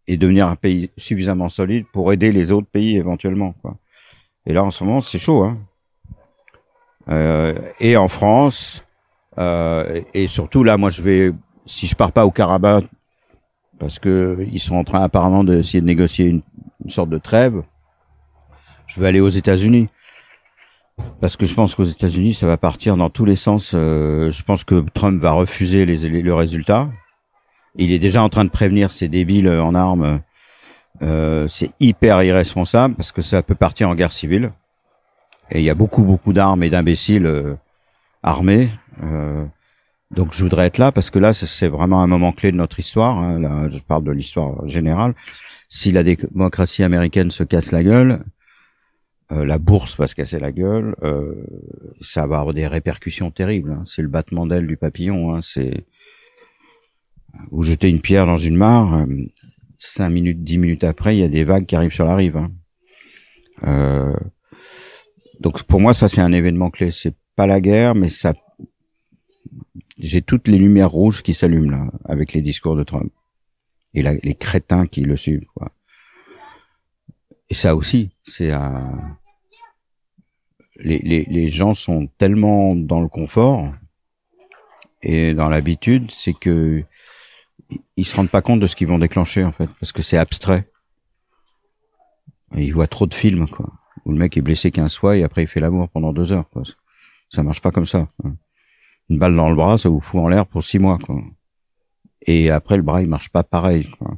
Speaker 6: et devenir un pays suffisamment solide pour aider les autres pays éventuellement quoi. Et là en ce moment c'est chaud hein. Euh, et en France euh, et surtout là moi je vais si je pars pas au Karabakh parce que ils sont en train apparemment d'essayer de négocier une, sorte de trêve. Je vais aller aux États-Unis parce que je pense qu'aux États-Unis ça va partir dans tous les sens. Euh, je pense que Trump va refuser les- le résultat. Il est déjà en train de prévenir ces débiles en armes. Euh, c'est hyper irresponsable parce que ça peut partir en guerre civile. Et il y a beaucoup beaucoup d'armes et d'imbéciles euh, armés. Euh, donc je voudrais être là parce que là c'est- vraiment un moment clé de notre histoire. hein. Là, je parle de l'histoire générale. Si la démocratie américaine se casse la gueule, euh, la bourse va se casser la gueule, euh, ça va avoir des répercussions terribles. hein. C'est le battement d'aile du papillon. Hein. C'est vous jetez une pierre dans une mare, euh, cinq minutes, dix minutes après, il y a des vagues qui arrivent sur la rive. hein. Euh, donc pour moi, ça c'est un événement clé. C'est pas la guerre, mais ça, j'ai toutes les lumières rouges qui s'allument là avec les discours de Trump et les crétins qui le suivent. Quoi. Et ça aussi, c'est les, les, les gens sont tellement dans le confort et dans l'habitude, c'est que ils- se rendent pas compte de ce qu'ils vont déclencher en fait, parce que c'est abstrait. Ils voient trop de films quoi, où le mec est blessé 15 fois et après il fait l'amour pendant deux heures. Quoi. Ça marche pas comme ça. hein. Une balle dans le bras, ça vous fout en l'air pour six mois quoi. Et après le bras il marche pas pareil. Quoi.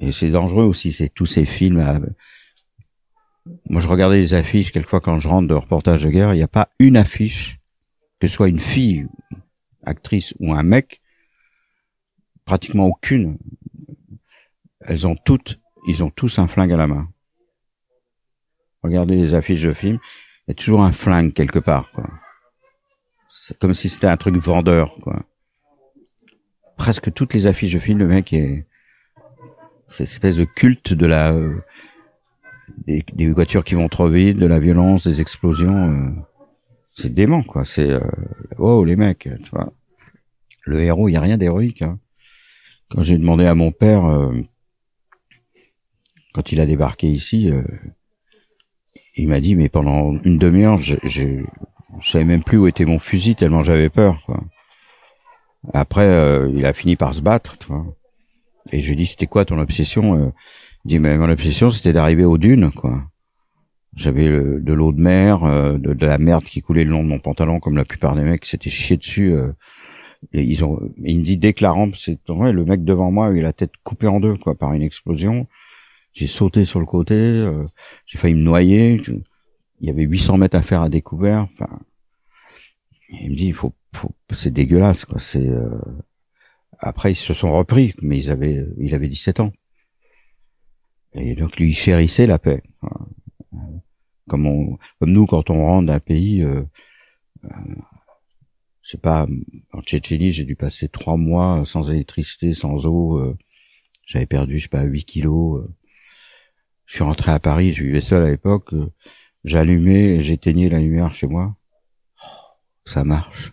Speaker 6: Et c'est dangereux aussi, c'est tous ces films. à- Moi, je regardais les affiches quelquefois quand je rentre de reportage de guerre. Il n'y a pas une affiche, que ce soit une fille, actrice ou un mec, pratiquement aucune. Elles ont toutes, ils ont tous un flingue à la main. Regardez les affiches de films, il y a toujours un flingue quelque part. Quoi. C'est comme si c'était un truc vendeur. Quoi. Presque toutes les affiches de films, le mec est cette espèce de culte de la euh, des, des voitures qui vont trop vite, de la violence, des explosions. euh, c'est dément, quoi. C'est euh, oh les mecs, tu vois. Le héros, il y a rien d'héroïque. Hein. Quand j'ai demandé à mon père, euh, quand il a débarqué ici, euh, il m'a dit mais pendant une demi-heure, je, je, je savais même plus où était mon fusil tellement j'avais peur. Quoi. Après, euh, il a fini par se battre, tu vois. Et je lui ai dit, c'était quoi ton obsession euh, Il dit, mais mon obsession, c'était d'arriver aux dunes, quoi. J'avais de l'eau de mer, euh, de, de la merde qui coulait le long de mon pantalon, comme la plupart des mecs s'étaient chiés dessus. euh, et ils ont, il me dit, déclarant, c'est ouais, le mec devant moi a la tête coupée en deux, quoi, par une explosion. J'ai sauté sur le côté, euh, j'ai failli me noyer. Il y avait 800 mètres à faire à découvert. Enfin, il me dit, il faut, faut c'est dégueulasse, quoi. C'est euh, après, ils se sont repris, mais ils avaient, il avait 17 ans. Et donc, lui, il chérissait la paix. Comme, on, comme nous, quand on rentre d'un pays, euh, euh, je sais pas, en Tchétchénie, j'ai dû passer trois mois sans électricité, sans eau. euh, J'avais perdu, je sais pas, 8 kilos. Je suis rentré à Paris, je vivais seul à l'époque. euh, J'allumais, j'éteignais la lumière chez moi. Oh, Ça marche.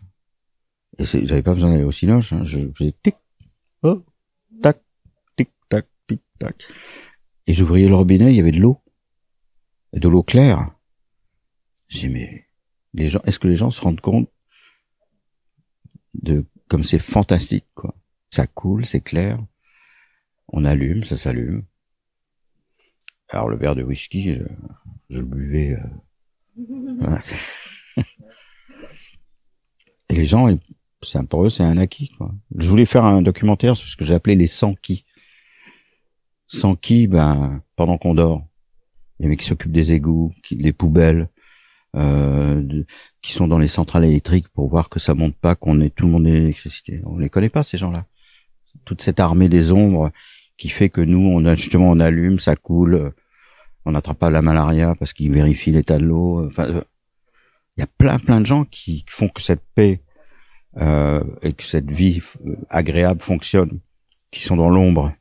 Speaker 6: Et j'avais pas besoin d'aller au cinoche, hein. je faisais tic, oh, tac, tic, tac, tic, tac. Et j'ouvrais le robinet, il y avait de l'eau. De l'eau claire. J'ai mais, les gens, est-ce que les gens se rendent compte de, comme c'est fantastique, quoi? Ça coule, c'est clair. On allume, ça s'allume. Alors, le verre de whisky, je le buvais, euh, voilà, Et les gens, c'est pour eux, c'est un acquis. Quoi. Je voulais faire un documentaire sur ce que j'ai appelé les sans qui. Sans qui, ben, pendant qu'on dort, les mecs qui s'occupent des égouts, qui, les poubelles, euh, de- qui sont dans les centrales électriques pour voir que ça monte pas, qu'on ait tout le monde ait l'électricité. On les connaît pas ces gens-là. Toute cette armée des ombres qui fait que nous, on a justement, on allume, ça coule, on n'attrape pas la malaria parce qu'ils vérifient l'état de l'eau. Enfin, euh, il y a plein plein de gens qui font que cette paix euh, et que cette vie euh, agréable fonctionne, qui sont dans l'ombre.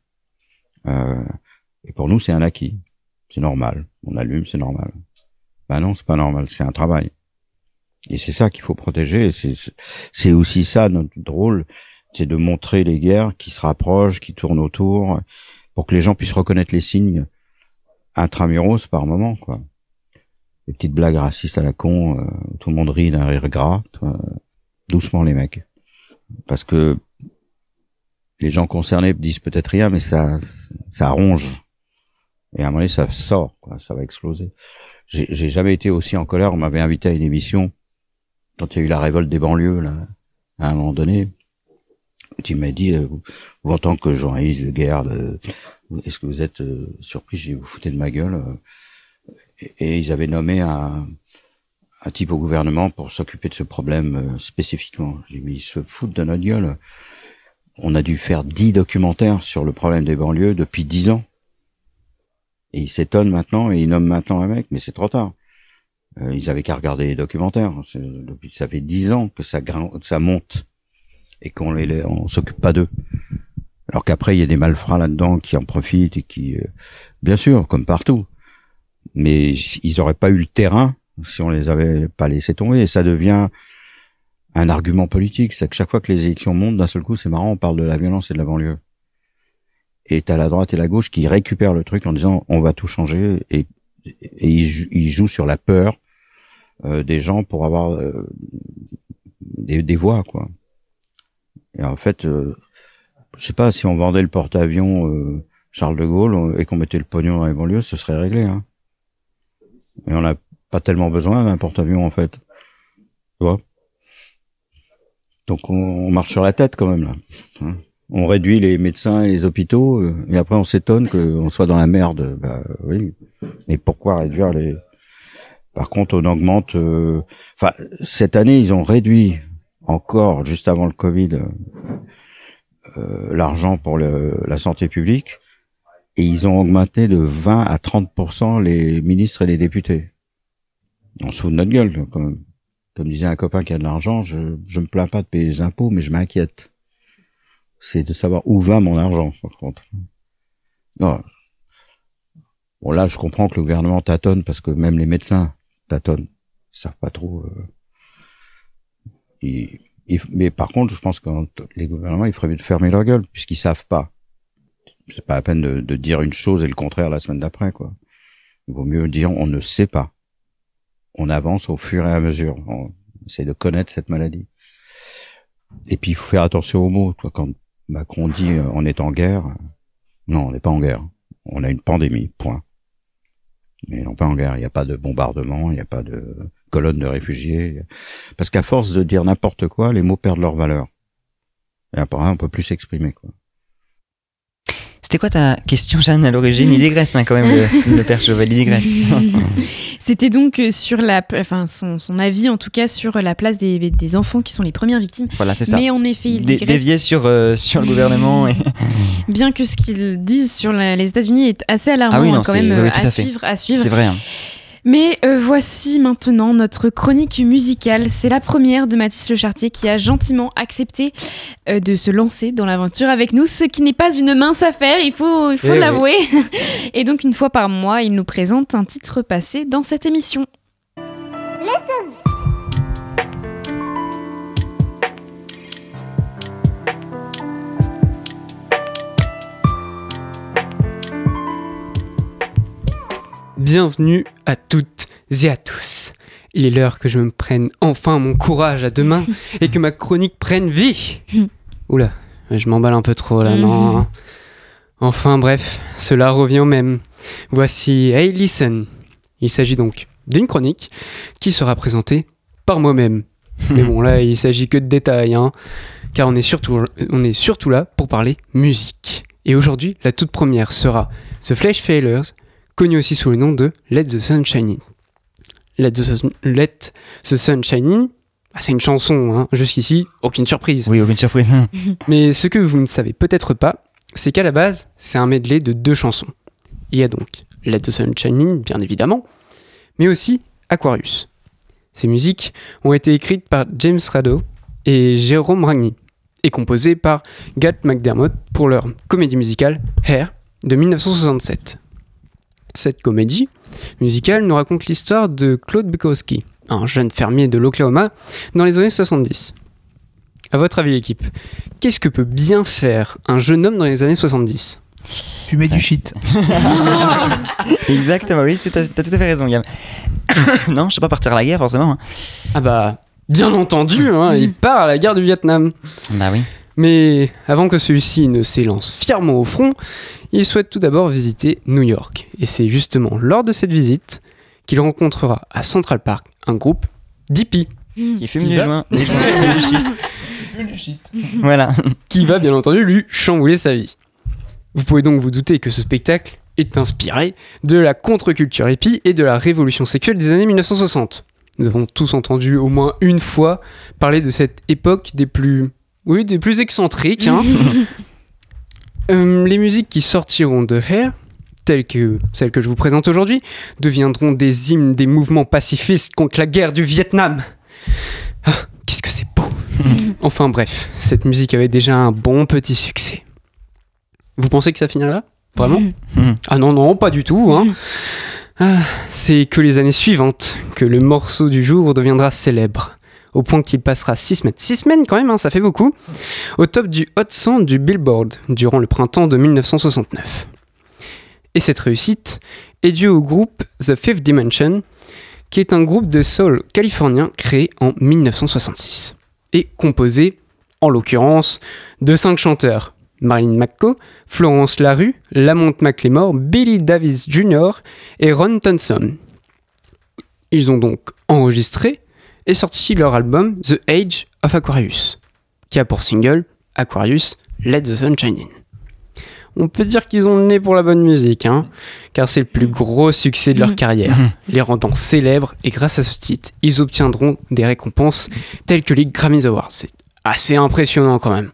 Speaker 6: Euh, et pour nous, c'est un acquis. C'est normal. On allume, c'est normal. Ben non, c'est pas normal. C'est un travail. Et c'est ça qu'il faut protéger. C'est aussi ça notre rôle, c'est de montrer les guerres qui se rapprochent, qui tournent autour, pour que les gens puissent reconnaître les signes intramuros par moment, quoi. Les petites blagues racistes à la con, euh, tout le monde rit d'un rire gras. vois. doucement les mecs, parce que les gens concernés disent peut-être rien, mais ça ça ronge. Et à un moment donné, ça sort, quoi, ça va exploser. J'ai jamais été aussi en colère. On m'avait invité à une émission quand il y a eu la révolte des banlieues, là, à un moment donné. Tu m'as dit, euh, vous, en tant que journaliste de guerre, de- est-ce que vous êtes euh, surpris J'ai dit, vous foutez de ma gueule. euh. Et, ils avaient nommé un, un type au gouvernement pour s'occuper de ce problème euh, spécifiquement. J'ai ils se foutent de notre gueule. On a dû faire dix documentaires sur le problème des banlieues depuis dix ans. Et ils s'étonnent maintenant et ils nomment maintenant un mec, mais c'est trop tard. Euh, ils avaient qu'à regarder les documentaires. Depuis, ça fait dix ans que ça, ça monte et qu'on les- on s'occupe pas d'eux. Alors qu'après, il y a des malfrats là-dedans qui en profitent et qui, euh, bien sûr, comme partout. Mais ils auraient pas eu le terrain si on les avait pas laissés tomber. Et ça devient un argument politique. C'est que chaque fois que les élections montent, d'un seul coup, c'est marrant, on parle de la violence et de la banlieue. Et t'as la droite et la gauche qui récupèrent le truc en disant on va tout changer et, ils, jou- ils jouent sur la peur euh, des gens pour avoir euh, des, des voix quoi. Et en fait, je sais pas si on vendait le porte-avions euh, Charles de Gaulle et qu'on mettait le pognon dans les banlieues, ce serait réglé. Hein. Et on n'a pas tellement besoin d'un porte-avions en fait. Tu vois? Donc on, on marche sur la tête quand même là. hein? On réduit les médecins et les hôpitaux euh, et après on s'étonne qu'on soit dans la merde. Bah oui. Mais pourquoi réduire les Par contre, on augmente. euh, Enfin, cette année, ils ont réduit encore juste avant le Covid euh, l'argent pour la santé publique et ils ont augmenté de 20 à 30% les ministres et les députés. On se fout de notre gueule même. Comme disait un copain qui a de l'argent, je je me plains pas de payer les impôts, mais je m'inquiète. C'est de savoir où va mon argent, par contre. Non. Bon là, je comprends que le gouvernement tâtonne parce que même les médecins tâtonnent, ils savent pas trop. euh, ils- mais par contre, je pense que les gouvernements, il ferait mieux de fermer leur gueule puisqu'ils savent pas. C'est pas la peine de, dire une chose et le contraire la semaine d'après, quoi. Il vaut mieux dire on ne sait pas. On avance au fur et à mesure. On essaie de connaître cette maladie. Et puis il faut faire attention aux mots. Quand Macron dit euh, on est en guerre, euh, non, on n'est pas en guerre. On a une pandémie, point. Mais non pas en guerre. Il n'y a pas de bombardement, il n'y a pas de colonne de réfugiés. Parce qu'à force de dire n'importe quoi, les mots perdent leur valeur. Et après, on peut plus s'exprimer, quoi.
Speaker 2: C'était quoi ta question, Jeanne, à l'origine? Il digresse hein, quand même, le, le père Chauvel, il digresse.
Speaker 1: C'était donc euh, sur la, enfin son, son avis en tout cas sur la place des, des enfants qui sont les premières victimes.
Speaker 2: Voilà, c'est ça.
Speaker 1: Mais en effet, il
Speaker 2: Dé-
Speaker 1: digresse.
Speaker 2: dévier sur, euh, sur le gouvernement. Et...
Speaker 1: Bien que ce qu'ils disent sur la- les États-Unis est assez alarmant
Speaker 2: Ah oui, non,
Speaker 1: hein, quand
Speaker 2: c'est-
Speaker 1: même
Speaker 2: oui, oui,
Speaker 1: euh,
Speaker 2: tout
Speaker 1: à,
Speaker 2: à fait.
Speaker 1: suivre, à suivre.
Speaker 2: C'est vrai. hein.
Speaker 1: Mais euh, voici maintenant notre chronique musicale. C'est la première de Mathis Le Chartier qui a gentiment accepté euh, de se lancer dans l'aventure avec nous, ce qui n'est pas une mince affaire, il faut, il faut
Speaker 5: Eh oui.
Speaker 1: l'avouer. Et donc une fois par mois, il nous présente un titre passé dans cette émission.
Speaker 5: Bienvenue à toutes et à tous. Il est l'heure que je me prenne enfin mon courage à deux mains et que ma chronique prenne vie. Oula, je m'emballe un peu trop là, non. Enfin bref, cela revient au même. Voici Hey Listen. Il s'agit donc d'une chronique qui sera présentée par moi-même. Mais bon, là, il s'agit que de détails, hein, car on est, surtout, on est surtout là pour parler musique. Et aujourd'hui, la toute première sera The Flash Failures, connu aussi sous le nom de Let the Sun Shine In. Let the, Sun- Let the Sun Shine In, ah, c'est une chanson, hein, jusqu'ici, aucune surprise.
Speaker 2: Oui, aucune surprise.
Speaker 5: Mais ce que vous ne savez peut-être pas, c'est qu'à la base, c'est un medley de deux chansons. Il y a donc Let the Sun Shine In, bien évidemment, mais aussi Aquarius. Ces musiques ont été écrites par James Rado et Jérôme Ragni et composées par Gat McDermott pour leur comédie musicale Hair de 1967. Cette comédie musicale nous raconte l'histoire de Claude Bukowski, un jeune fermier de l'Oklahoma dans les années 70. À votre avis, l'équipe, qu'est-ce que peut bien faire un jeune homme dans les années 70
Speaker 3: Fumer du shit.
Speaker 2: Exactement, oui, t'as t'as tout à fait raison, Guillaume. non, je sais pas partir à la guerre, forcément. hein.
Speaker 5: Ah bah, bien entendu, hein, il part à la guerre du Vietnam.
Speaker 2: Bah oui.
Speaker 5: Mais avant que celui-ci ne s'élance fièrement au front, il souhaite tout d'abord visiter New York. Et c'est justement lors de cette visite qu'il rencontrera à Central Park un groupe d'hippies.
Speaker 2: Qui fume
Speaker 5: Qui
Speaker 2: joints, du shit. Voilà.
Speaker 5: qui va bien entendu lui chambouler sa vie. Vous pouvez donc vous douter que ce spectacle est inspiré de la contre-culture hippie et de la révolution sexuelle des années 1960. Nous avons tous entendu au moins une fois parler de cette époque des plus, oui, des plus excentriques. hein. Euh, les musiques qui sortiront de Hair, telles que celles que je vous présente aujourd'hui, deviendront des hymnes des mouvements pacifistes contre la guerre du Vietnam. Ah, Qu'est-ce que c'est beau Enfin bref, cette musique avait déjà un bon petit succès. Vous pensez que ça finirait là? Vraiment?
Speaker 2: Mhm.
Speaker 5: Ah non, non, pas du tout. Hein. Ah, c'est que les années suivantes que le morceau du jour deviendra célèbre, au point qu'il passera six semaines. Six semaines quand même, hein, ça fait beaucoup. Au top du Hot 100 du Billboard durant le printemps de 1969. Et cette réussite est due au groupe The Fifth Dimension, qui est un groupe de soul californien créé en 1966 et composé, en l'occurrence, de cinq chanteurs. Marilyn McCoo, Florence Larue, Lamont McLemore, Billy Davis Jr. et Ron Thompson. Ils ont donc enregistré et sorti leur album The Age of Aquarius, qui a pour single Aquarius Let the Sun Shine In. On peut dire qu'ils ont le nez pour la bonne musique, hein, car c'est le plus gros succès de leur carrière, les rendant célèbres, et grâce à ce titre, ils obtiendront des récompenses telles que les Grammy Awards. C'est assez impressionnant quand même.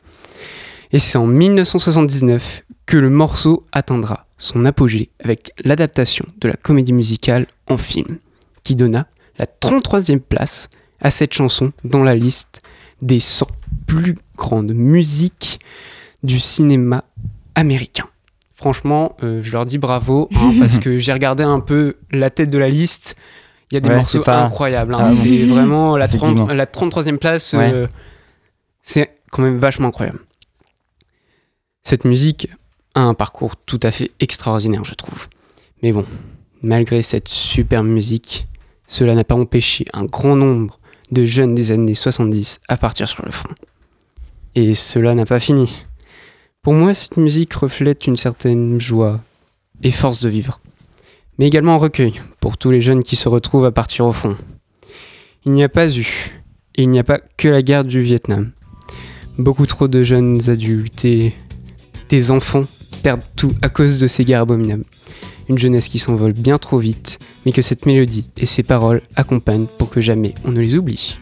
Speaker 5: Et c'est en 1979 que le morceau atteindra son apogée avec l'adaptation de la comédie musicale en film, qui donna la 33e place à cette chanson dans la liste des 100 plus grandes musiques du cinéma américain. Franchement, euh, je leur dis bravo, hein, parce que j'ai regardé un peu la tête de la liste. Il y a des
Speaker 2: Ouais,
Speaker 5: morceaux
Speaker 2: pas-
Speaker 5: incroyables. hein.
Speaker 2: Ah
Speaker 5: c'est vraiment la, 30
Speaker 2: Effectivement.
Speaker 5: la 33e place.
Speaker 2: Ouais.
Speaker 5: euh, c'est quand même vachement incroyable. Cette musique a un parcours tout à fait extraordinaire, je trouve. Mais bon, malgré cette super musique, cela n'a pas empêché un grand nombre de jeunes des années 70 à partir sur le front. Et cela n'a pas fini. Pour moi, cette musique reflète une certaine joie et force de vivre, mais également un recueil pour tous les jeunes qui se retrouvent à partir au front. Il n'y a pas eu, et il n'y a pas que la guerre du Vietnam. Beaucoup trop de jeunes adultes et des enfants perdent tout à cause de ces guerres abominables. Une jeunesse qui s'envole bien trop vite, mais que cette mélodie et ces paroles accompagnent pour que jamais on ne les oublie.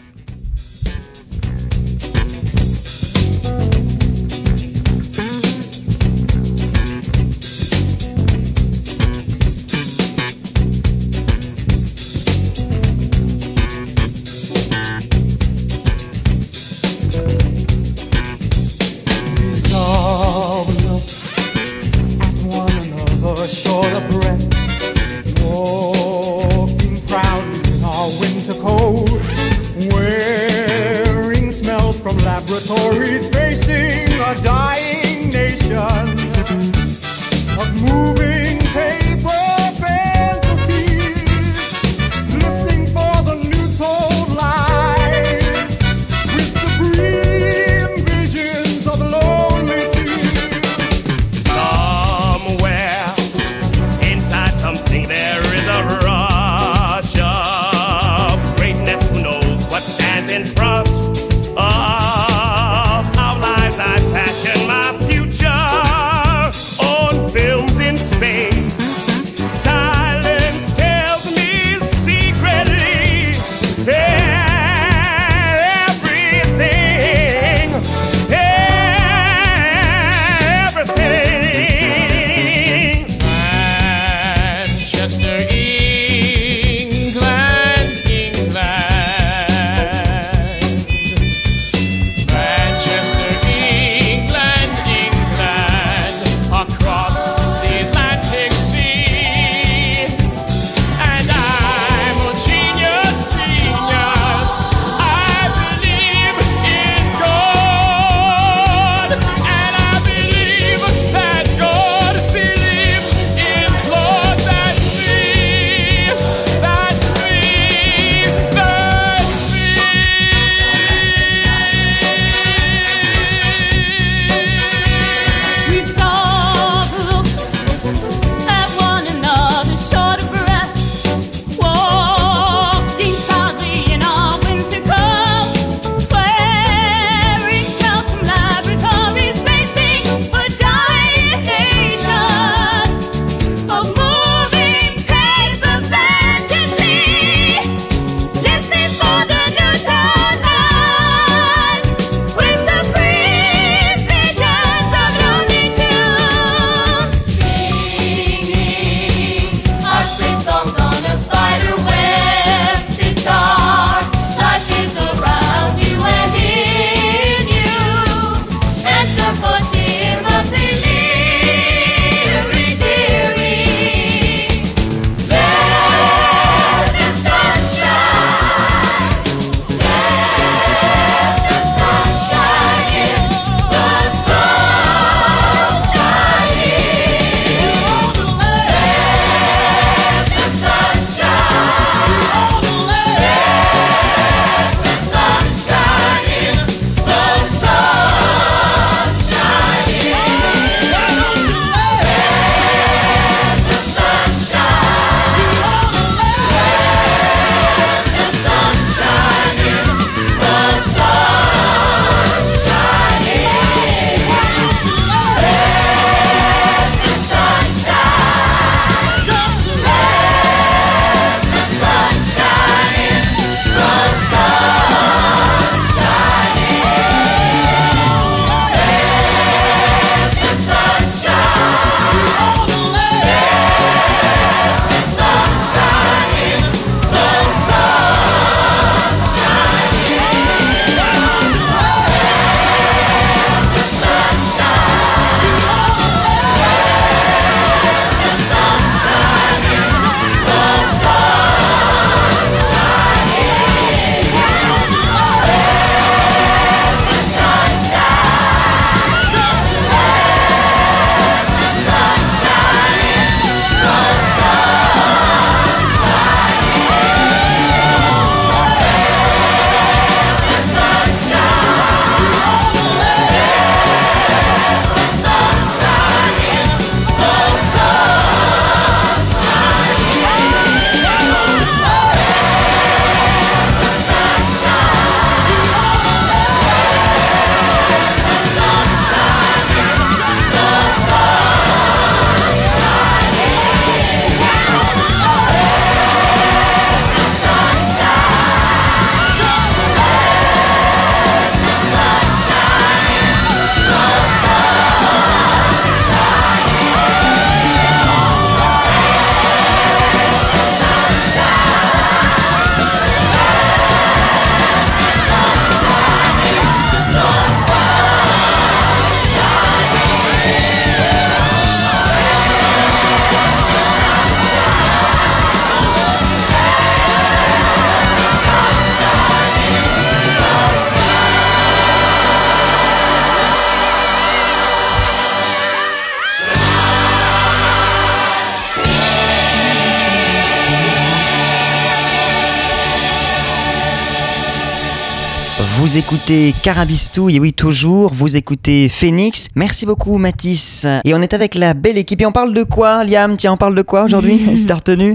Speaker 2: Vous écoutez Carabistouille, et oui, toujours. Vous écoutez Phoenix. Merci beaucoup, Mathis. Et on est avec la belle équipe. Et on parle de quoi, Liam? Tiens, on parle de quoi aujourd'hui? C'est retenu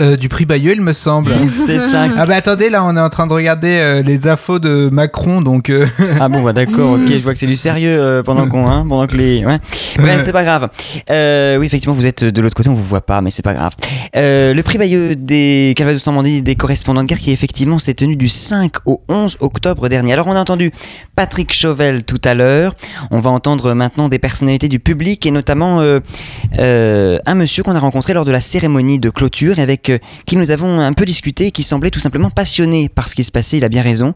Speaker 3: Euh, du prix Bayeux, il me semble.
Speaker 2: C'est ça.
Speaker 3: Ah bah attendez, là on est en train de regarder euh, les infos de Macron, donc. euh,
Speaker 2: Ah bon, bah d'accord, ok, je vois que c'est du sérieux euh, pendant qu'on, hein, pendant que les, ouais, ouais, c'est pas grave. Euh, oui, effectivement, vous êtes de l'autre côté, on vous voit pas, mais c'est pas grave. Euh, le prix Bayeux des Calvados Normandie des correspondants de guerre qui effectivement s'est tenu du 5 au 11 octobre dernier. Alors on a entendu Patrick Chauvel tout à l'heure. On va entendre maintenant des personnalités du public et notamment euh, euh, un monsieur qu'on a rencontré lors de la cérémonie de clôture et qui nous avons un peu discuté et qui semblait tout simplement passionné par ce qui se passait. Il a bien raison.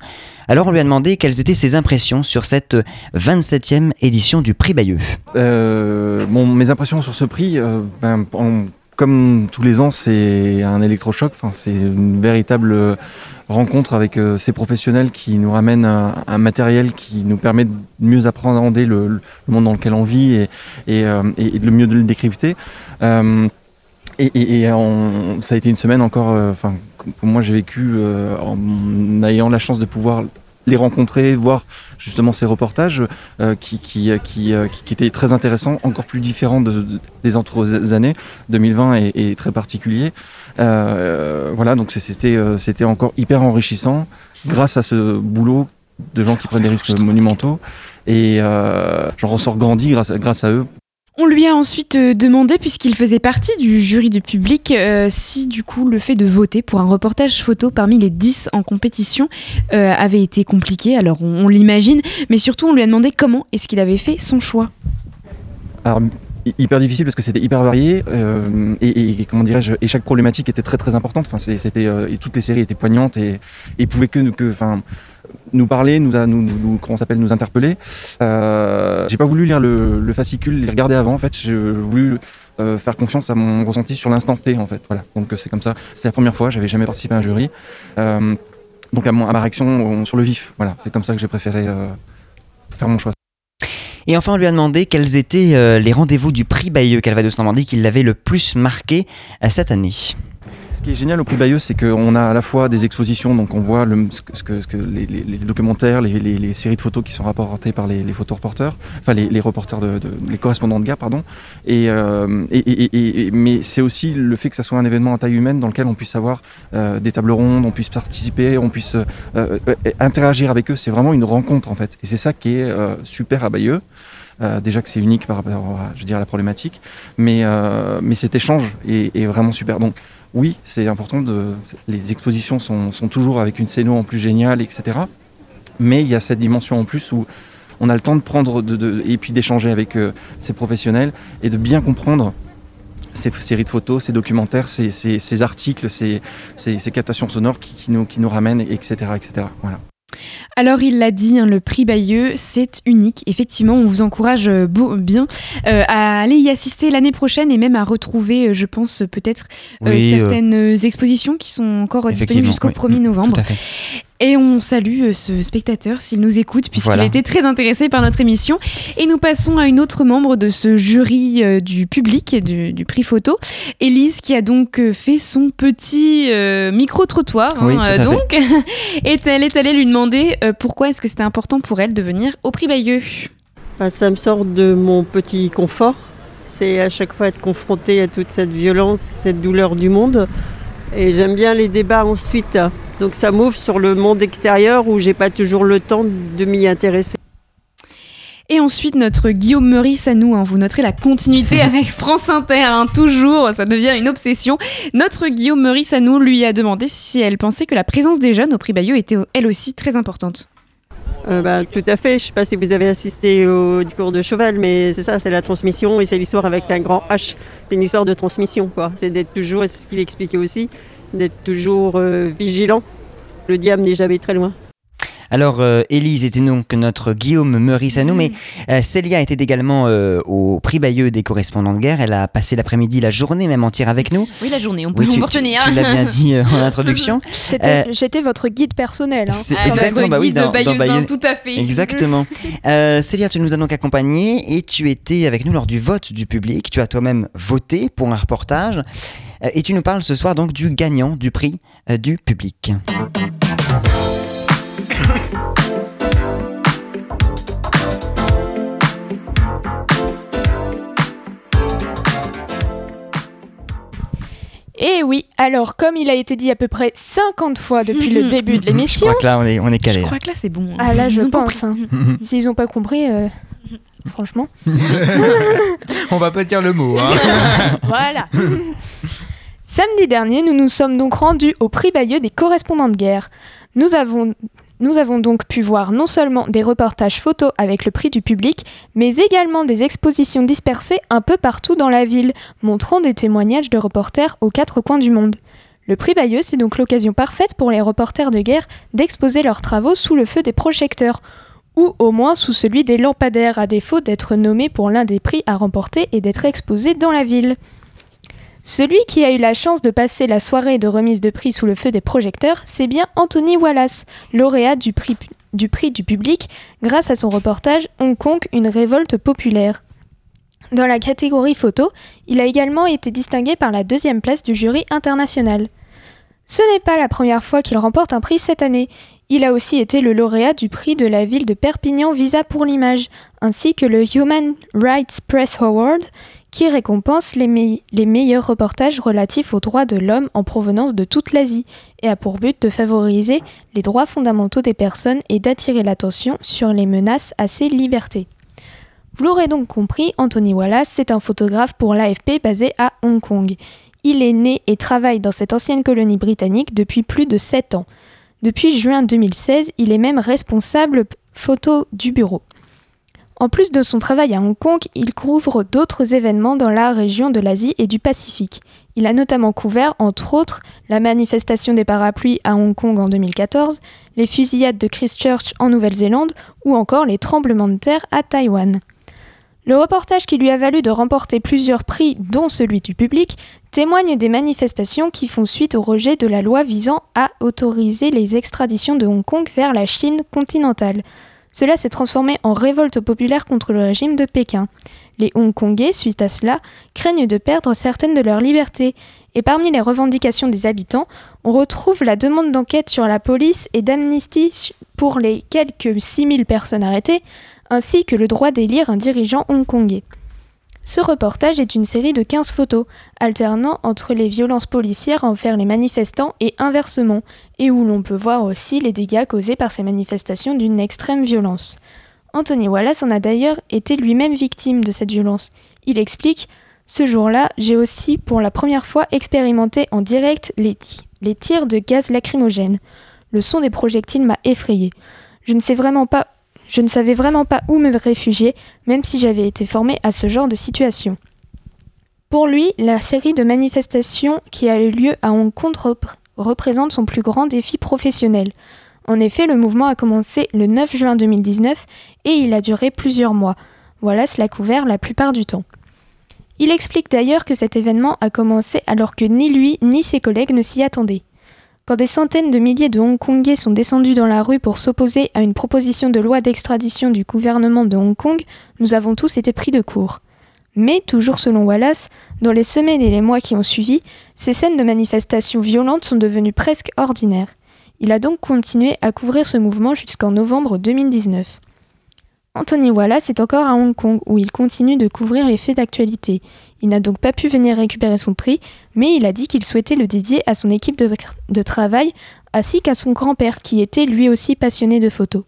Speaker 2: Alors on lui a demandé quelles étaient ses impressions sur cette 27e édition du prix Bayeux.
Speaker 8: Euh, mes impressions sur ce prix, euh, ben, en- comme tous les ans, c'est un électrochoc. C'est une véritable rencontre avec euh, ces professionnels qui nous ramènent un, matériel qui nous permet de mieux appréhender le, le monde dans lequel on vit et, et, de mieux le décrypter. Et, et- et ça a été une semaine encore, euh, enfin, moi j'ai vécu euh, en ayant la chance de pouvoir les rencontrer, voir justement ces reportages euh, qui, qui, euh, euh, qui- qui étaient très intéressants, encore plus différents de- de- des autres années. 2020 est, est très particulier. Voilà, donc c'était encore hyper enrichissant grâce à ce boulot de gens qui prennent des risques monumentaux. Et j'en ressors grandi grâce à eux.
Speaker 1: On lui a ensuite euh, demandé, puisqu'il faisait partie du jury du public, euh, si du coup le fait de voter pour un reportage photo parmi les 10 en compétition euh, avait été compliqué. Alors on, l'imagine, mais surtout on lui a demandé comment est-ce qu'il avait fait son choix.
Speaker 8: Hyper difficile parce que c'était hyper varié euh, et, et- comment dirais-je chaque problématique était très très importante. Enfin c'était euh, et toutes les séries étaient poignantes et, et pouvaient que que enfin nous parler nous nous, nous, comment s'appelle nous interpeller. Euh, j'ai pas voulu lire le, le fascicule les regarder avant en fait. J'ai voulu euh, faire confiance à mon ressenti sur l'instant T en fait. Voilà. Donc c'est comme ça. C'était la première fois j'avais jamais participé à un jury. Donc à, mon- à ma réaction sur le vif. Voilà. C'est comme ça que j'ai préféré faire mon choix
Speaker 2: Et enfin, on lui a demandé quels étaient euh, les rendez-vous du prix Bayeux Calvados Normandie qui l'avaient le plus marqué euh, cette année.
Speaker 8: Ce qui est génial au Prix Bayeux, c'est qu'on a à la fois des expositions, donc on voit le- ce que, ce que- les, les- les documentaires, les, les- séries de photos qui sont rapportées par les, photoreporters, enfin les, reporters, de, de- les correspondants de guerre, pardon. Et, euh, et- et- et- mais c'est aussi le fait que ça soit un événement à taille humaine dans lequel on puisse avoir euh, des tables rondes, on puisse participer, on puisse euh, euh, interagir avec eux. C'est vraiment une rencontre en fait. Et c'est ça qui est euh, super à Bayeux. Euh, déjà que c'est unique par rapport à, je veux dire, à la problématique, mais, euh, mais cet échange est, est vraiment super. Donc oui, c'est important, de, les expositions sont, toujours avec une scéno en plus géniale, etc. Mais il y a cette dimension en plus où on a le temps de prendre de, de- et puis d'échanger avec euh, ces professionnels et de bien comprendre ces séries de photos, ces documentaires, ces, articles, ces, captations sonores qui, qui nous, qui nous ramènent, etc. etc. Voilà.
Speaker 1: Alors il l'a dit, hein, le prix Bayeux, c'est unique. Effectivement, on vous encourage euh, beau- bien euh, à aller y assister l'année prochaine et même à retrouver, euh, je pense, peut-être
Speaker 2: Oui,
Speaker 1: certaines expositions qui sont encore disponibles jusqu'au
Speaker 2: oui.
Speaker 1: 1er
Speaker 2: Mm,
Speaker 1: novembre.
Speaker 2: tout à fait.
Speaker 1: Et on salue euh, ce spectateur s'il nous écoute, puisqu'il
Speaker 2: Voilà.
Speaker 1: était très intéressé par notre émission. Et nous passons à une autre membre de ce jury euh, du public du, du prix photo, Élise, qui a donc euh, fait son petit euh, micro-trottoir. hein,
Speaker 9: Oui,
Speaker 1: donc, et elle est allée lui demander euh, pourquoi est-ce que c'était important pour elle de venir au prix Bayeux.
Speaker 9: Bah, ça me sort de mon petit confort. C'est à chaque fois être confronté à toute cette violence, cette douleur du monde. Et j'aime bien les débats ensuite. Donc ça m'ouvre sur le monde extérieur où j'ai pas toujours le temps de m'y intéresser.
Speaker 1: Et ensuite, notre Guillaume Meurice à nous. hein. vous noterez la continuité avec France Inter, hein, toujours, ça devient une obsession. Notre Guillaume Meurice à nous lui a demandé si elle pensait que la présence des jeunes au prix Bayeux était elle aussi très importante.
Speaker 9: Euh, bah, tout à fait. Je sais pas si vous avez assisté au discours de Cheval, mais c'est ça, c'est la transmission et c'est l'histoire avec un grand H. C'est une histoire de transmission, quoi. C'est d'être toujours, et c'est ce qu'il expliquait aussi, d'être toujours euh, vigilant. Le diable n'est jamais très loin.
Speaker 2: Alors, euh, Élise était donc notre Guillaume Meurice à nous, mais euh, Célia était également euh, au prix Bayeux des correspondants de guerre. Elle a passé l'après-midi, la journée même entière avec nous.
Speaker 1: Oui, la journée, on peut,
Speaker 2: Oui, tu,
Speaker 1: retenir.
Speaker 2: tu- tu l'as bien dit euh, en introduction. Euh,
Speaker 10: J'étais votre guide personnel. hein.
Speaker 2: c'est
Speaker 1: Ah,
Speaker 2: exactement, bah oui,
Speaker 1: guide
Speaker 2: dans, dans Bayeux.
Speaker 1: tout à fait.
Speaker 2: Exactement. Euh, Célia, tu nous as donc accompagnés et tu étais avec nous lors du vote du public. Tu as toi-même voté pour un reportage Euh, euh, et tu nous parles ce soir donc du gagnant du prix euh, du public.
Speaker 10: Et eh oui, alors comme il a été dit à peu près 50 fois depuis le début de l'émission.
Speaker 2: Je crois que là on est, calé.
Speaker 1: Je crois que là c'est bon. Hein.
Speaker 10: Ah là je pense. Hein. S'ils n'ont pas compris, euh, franchement.
Speaker 3: on va pas dire le mot. Hein.
Speaker 10: voilà. Samedi dernier, nous nous sommes donc rendus au prix Bayeux des correspondants de guerre. Nous avons, donc pu voir non seulement des reportages photos avec le prix du public, mais également des expositions dispersées un peu partout dans la ville, montrant des témoignages de reporters aux quatre coins du monde. Le prix Bayeux, c'est donc l'occasion parfaite pour les reporters de guerre d'exposer leurs travaux sous le feu des projecteurs, ou au moins sous celui des lampadaires, à défaut d'être nommé pour l'un des prix à remporter et d'être exposé dans la ville. Celui qui a eu la chance de passer la soirée de remise de prix sous le feu des projecteurs, c'est bien Anthony Wallace, lauréat du prix, du public grâce à son reportage Hong Kong, une révolte populaire. Dans la catégorie photo, il a également été distingué par la deuxième place du jury international. Ce n'est pas la première fois qu'il remporte un prix cette année. Il a aussi été le lauréat du prix de la ville de Perpignan Visa pour l'image, ainsi que le Human Rights Press Award, qui récompense les, mei- les meilleurs reportages relatifs aux droits de l'homme en provenance de toute l'Asie, et a pour but de favoriser les droits fondamentaux des personnes et d'attirer l'attention sur les menaces à ces libertés. Vous l'aurez donc compris, Anthony Wallace, c'est un photographe pour l'AFP basé à Hong Kong. Il est né et travaille dans cette ancienne colonie britannique depuis plus de 7 ans. Depuis juin 2016, il est même responsable photo du bureau. En plus de son travail à Hong Kong, il couvre d'autres événements dans la région de l'Asie et du Pacifique. Il a notamment couvert, entre autres, la manifestation des parapluies à Hong Kong en 2014, les fusillades de Christchurch en Nouvelle-Zélande ou encore les tremblements de terre à Taïwan. Le reportage qui lui a valu de remporter plusieurs prix, dont celui du public, témoigne des manifestations qui font suite au rejet de la loi visant à autoriser les extraditions de Hong Kong vers la Chine continentale. Cela s'est transformé en révolte populaire contre le régime de Pékin. Les Hongkongais, suite à cela, craignent de perdre certaines de leurs libertés. Et parmi les revendications des habitants, on retrouve la demande d'enquête sur la police et d'amnistie pour les quelques 6000 personnes arrêtées, ainsi que le droit d'élire un dirigeant hongkongais. Ce reportage est une série de 15 photos, alternant entre les violences policières envers les manifestants et inversement, et où l'on peut voir aussi les dégâts causés par ces manifestations d'une extrême violence. Anthony Wallace en a d'ailleurs été lui-même victime de cette violence. Il explique Ce jour-là, j'ai aussi pour la première fois expérimenté en direct les, les tirs de gaz lacrymogène. Le son des projectiles m'a effrayé. Je ne sais vraiment pas je ne savais vraiment pas où me réfugier, même si j'avais été formé à ce genre de situation. Pour lui, la série de manifestations qui a eu lieu à Hong Kong rep- représente son plus grand défi professionnel. En effet, le mouvement a commencé le 9 juin 2019 et il a duré plusieurs mois. Voilà cela couvert la plupart du temps. Il explique d'ailleurs que cet événement a commencé alors que ni lui ni ses collègues ne s'y attendaient. Quand des centaines de milliers de Hongkongais sont descendus dans la rue pour s'opposer à une proposition de loi d'extradition du gouvernement de Hong Kong, nous avons tous été pris de court. Mais, toujours selon Wallace, dans les semaines et les mois qui ont suivi, ces scènes de manifestations violentes sont devenues presque ordinaires. Il a donc continué à couvrir ce mouvement jusqu'en novembre 2019. Anthony Wallace est encore à Hong Kong où il continue de couvrir les faits d'actualité. Il n'a donc pas pu venir récupérer son prix, mais il a dit qu'il souhaitait le dédier à son équipe de, travail ainsi qu'à son grand-père qui était lui aussi passionné de photos.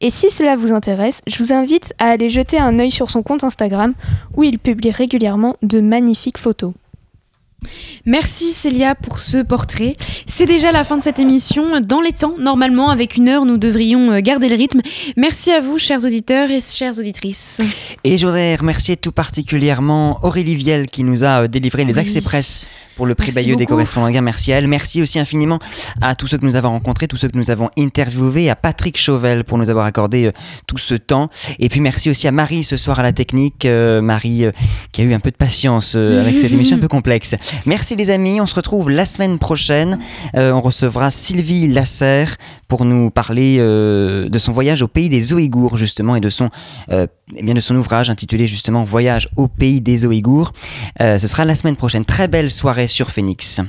Speaker 10: Et si cela vous intéresse, je vous invite à aller jeter un œil sur son compte Instagram où il publie régulièrement de magnifiques photos.
Speaker 1: Merci Célia pour ce portrait. C'est déjà la fin de cette émission. Dans les temps, normalement, avec une heure, nous devrions euh, garder le rythme. Merci à vous, chers auditeurs et chères auditrices.
Speaker 2: Et je voudrais remercier tout particulièrement Aurélie Viel qui nous a euh, délivré les
Speaker 1: Oui.
Speaker 2: accès presse pour le prix
Speaker 1: Merci
Speaker 2: Bayeux des correspondants. Merci à elle. Merci aussi infiniment à tous ceux que nous avons rencontrés, tous ceux que nous avons interviewés, à Patrick Chauvel pour nous avoir accordé euh, tout ce temps. Et puis merci aussi à Marie ce soir à la technique. Euh, Marie euh, qui a eu un peu de patience euh, avec cette émission un peu complexe. Merci les amis. On se retrouve la semaine prochaine. Euh, on recevra Sylvie Lasserre pour nous parler euh, de son voyage au pays des Ouïghours justement et de son euh, eh de son ouvrage intitulé justement Voyage au pays des Ouïghours. Euh, ce sera la semaine prochaine. Très belle soirée sur Phoenix.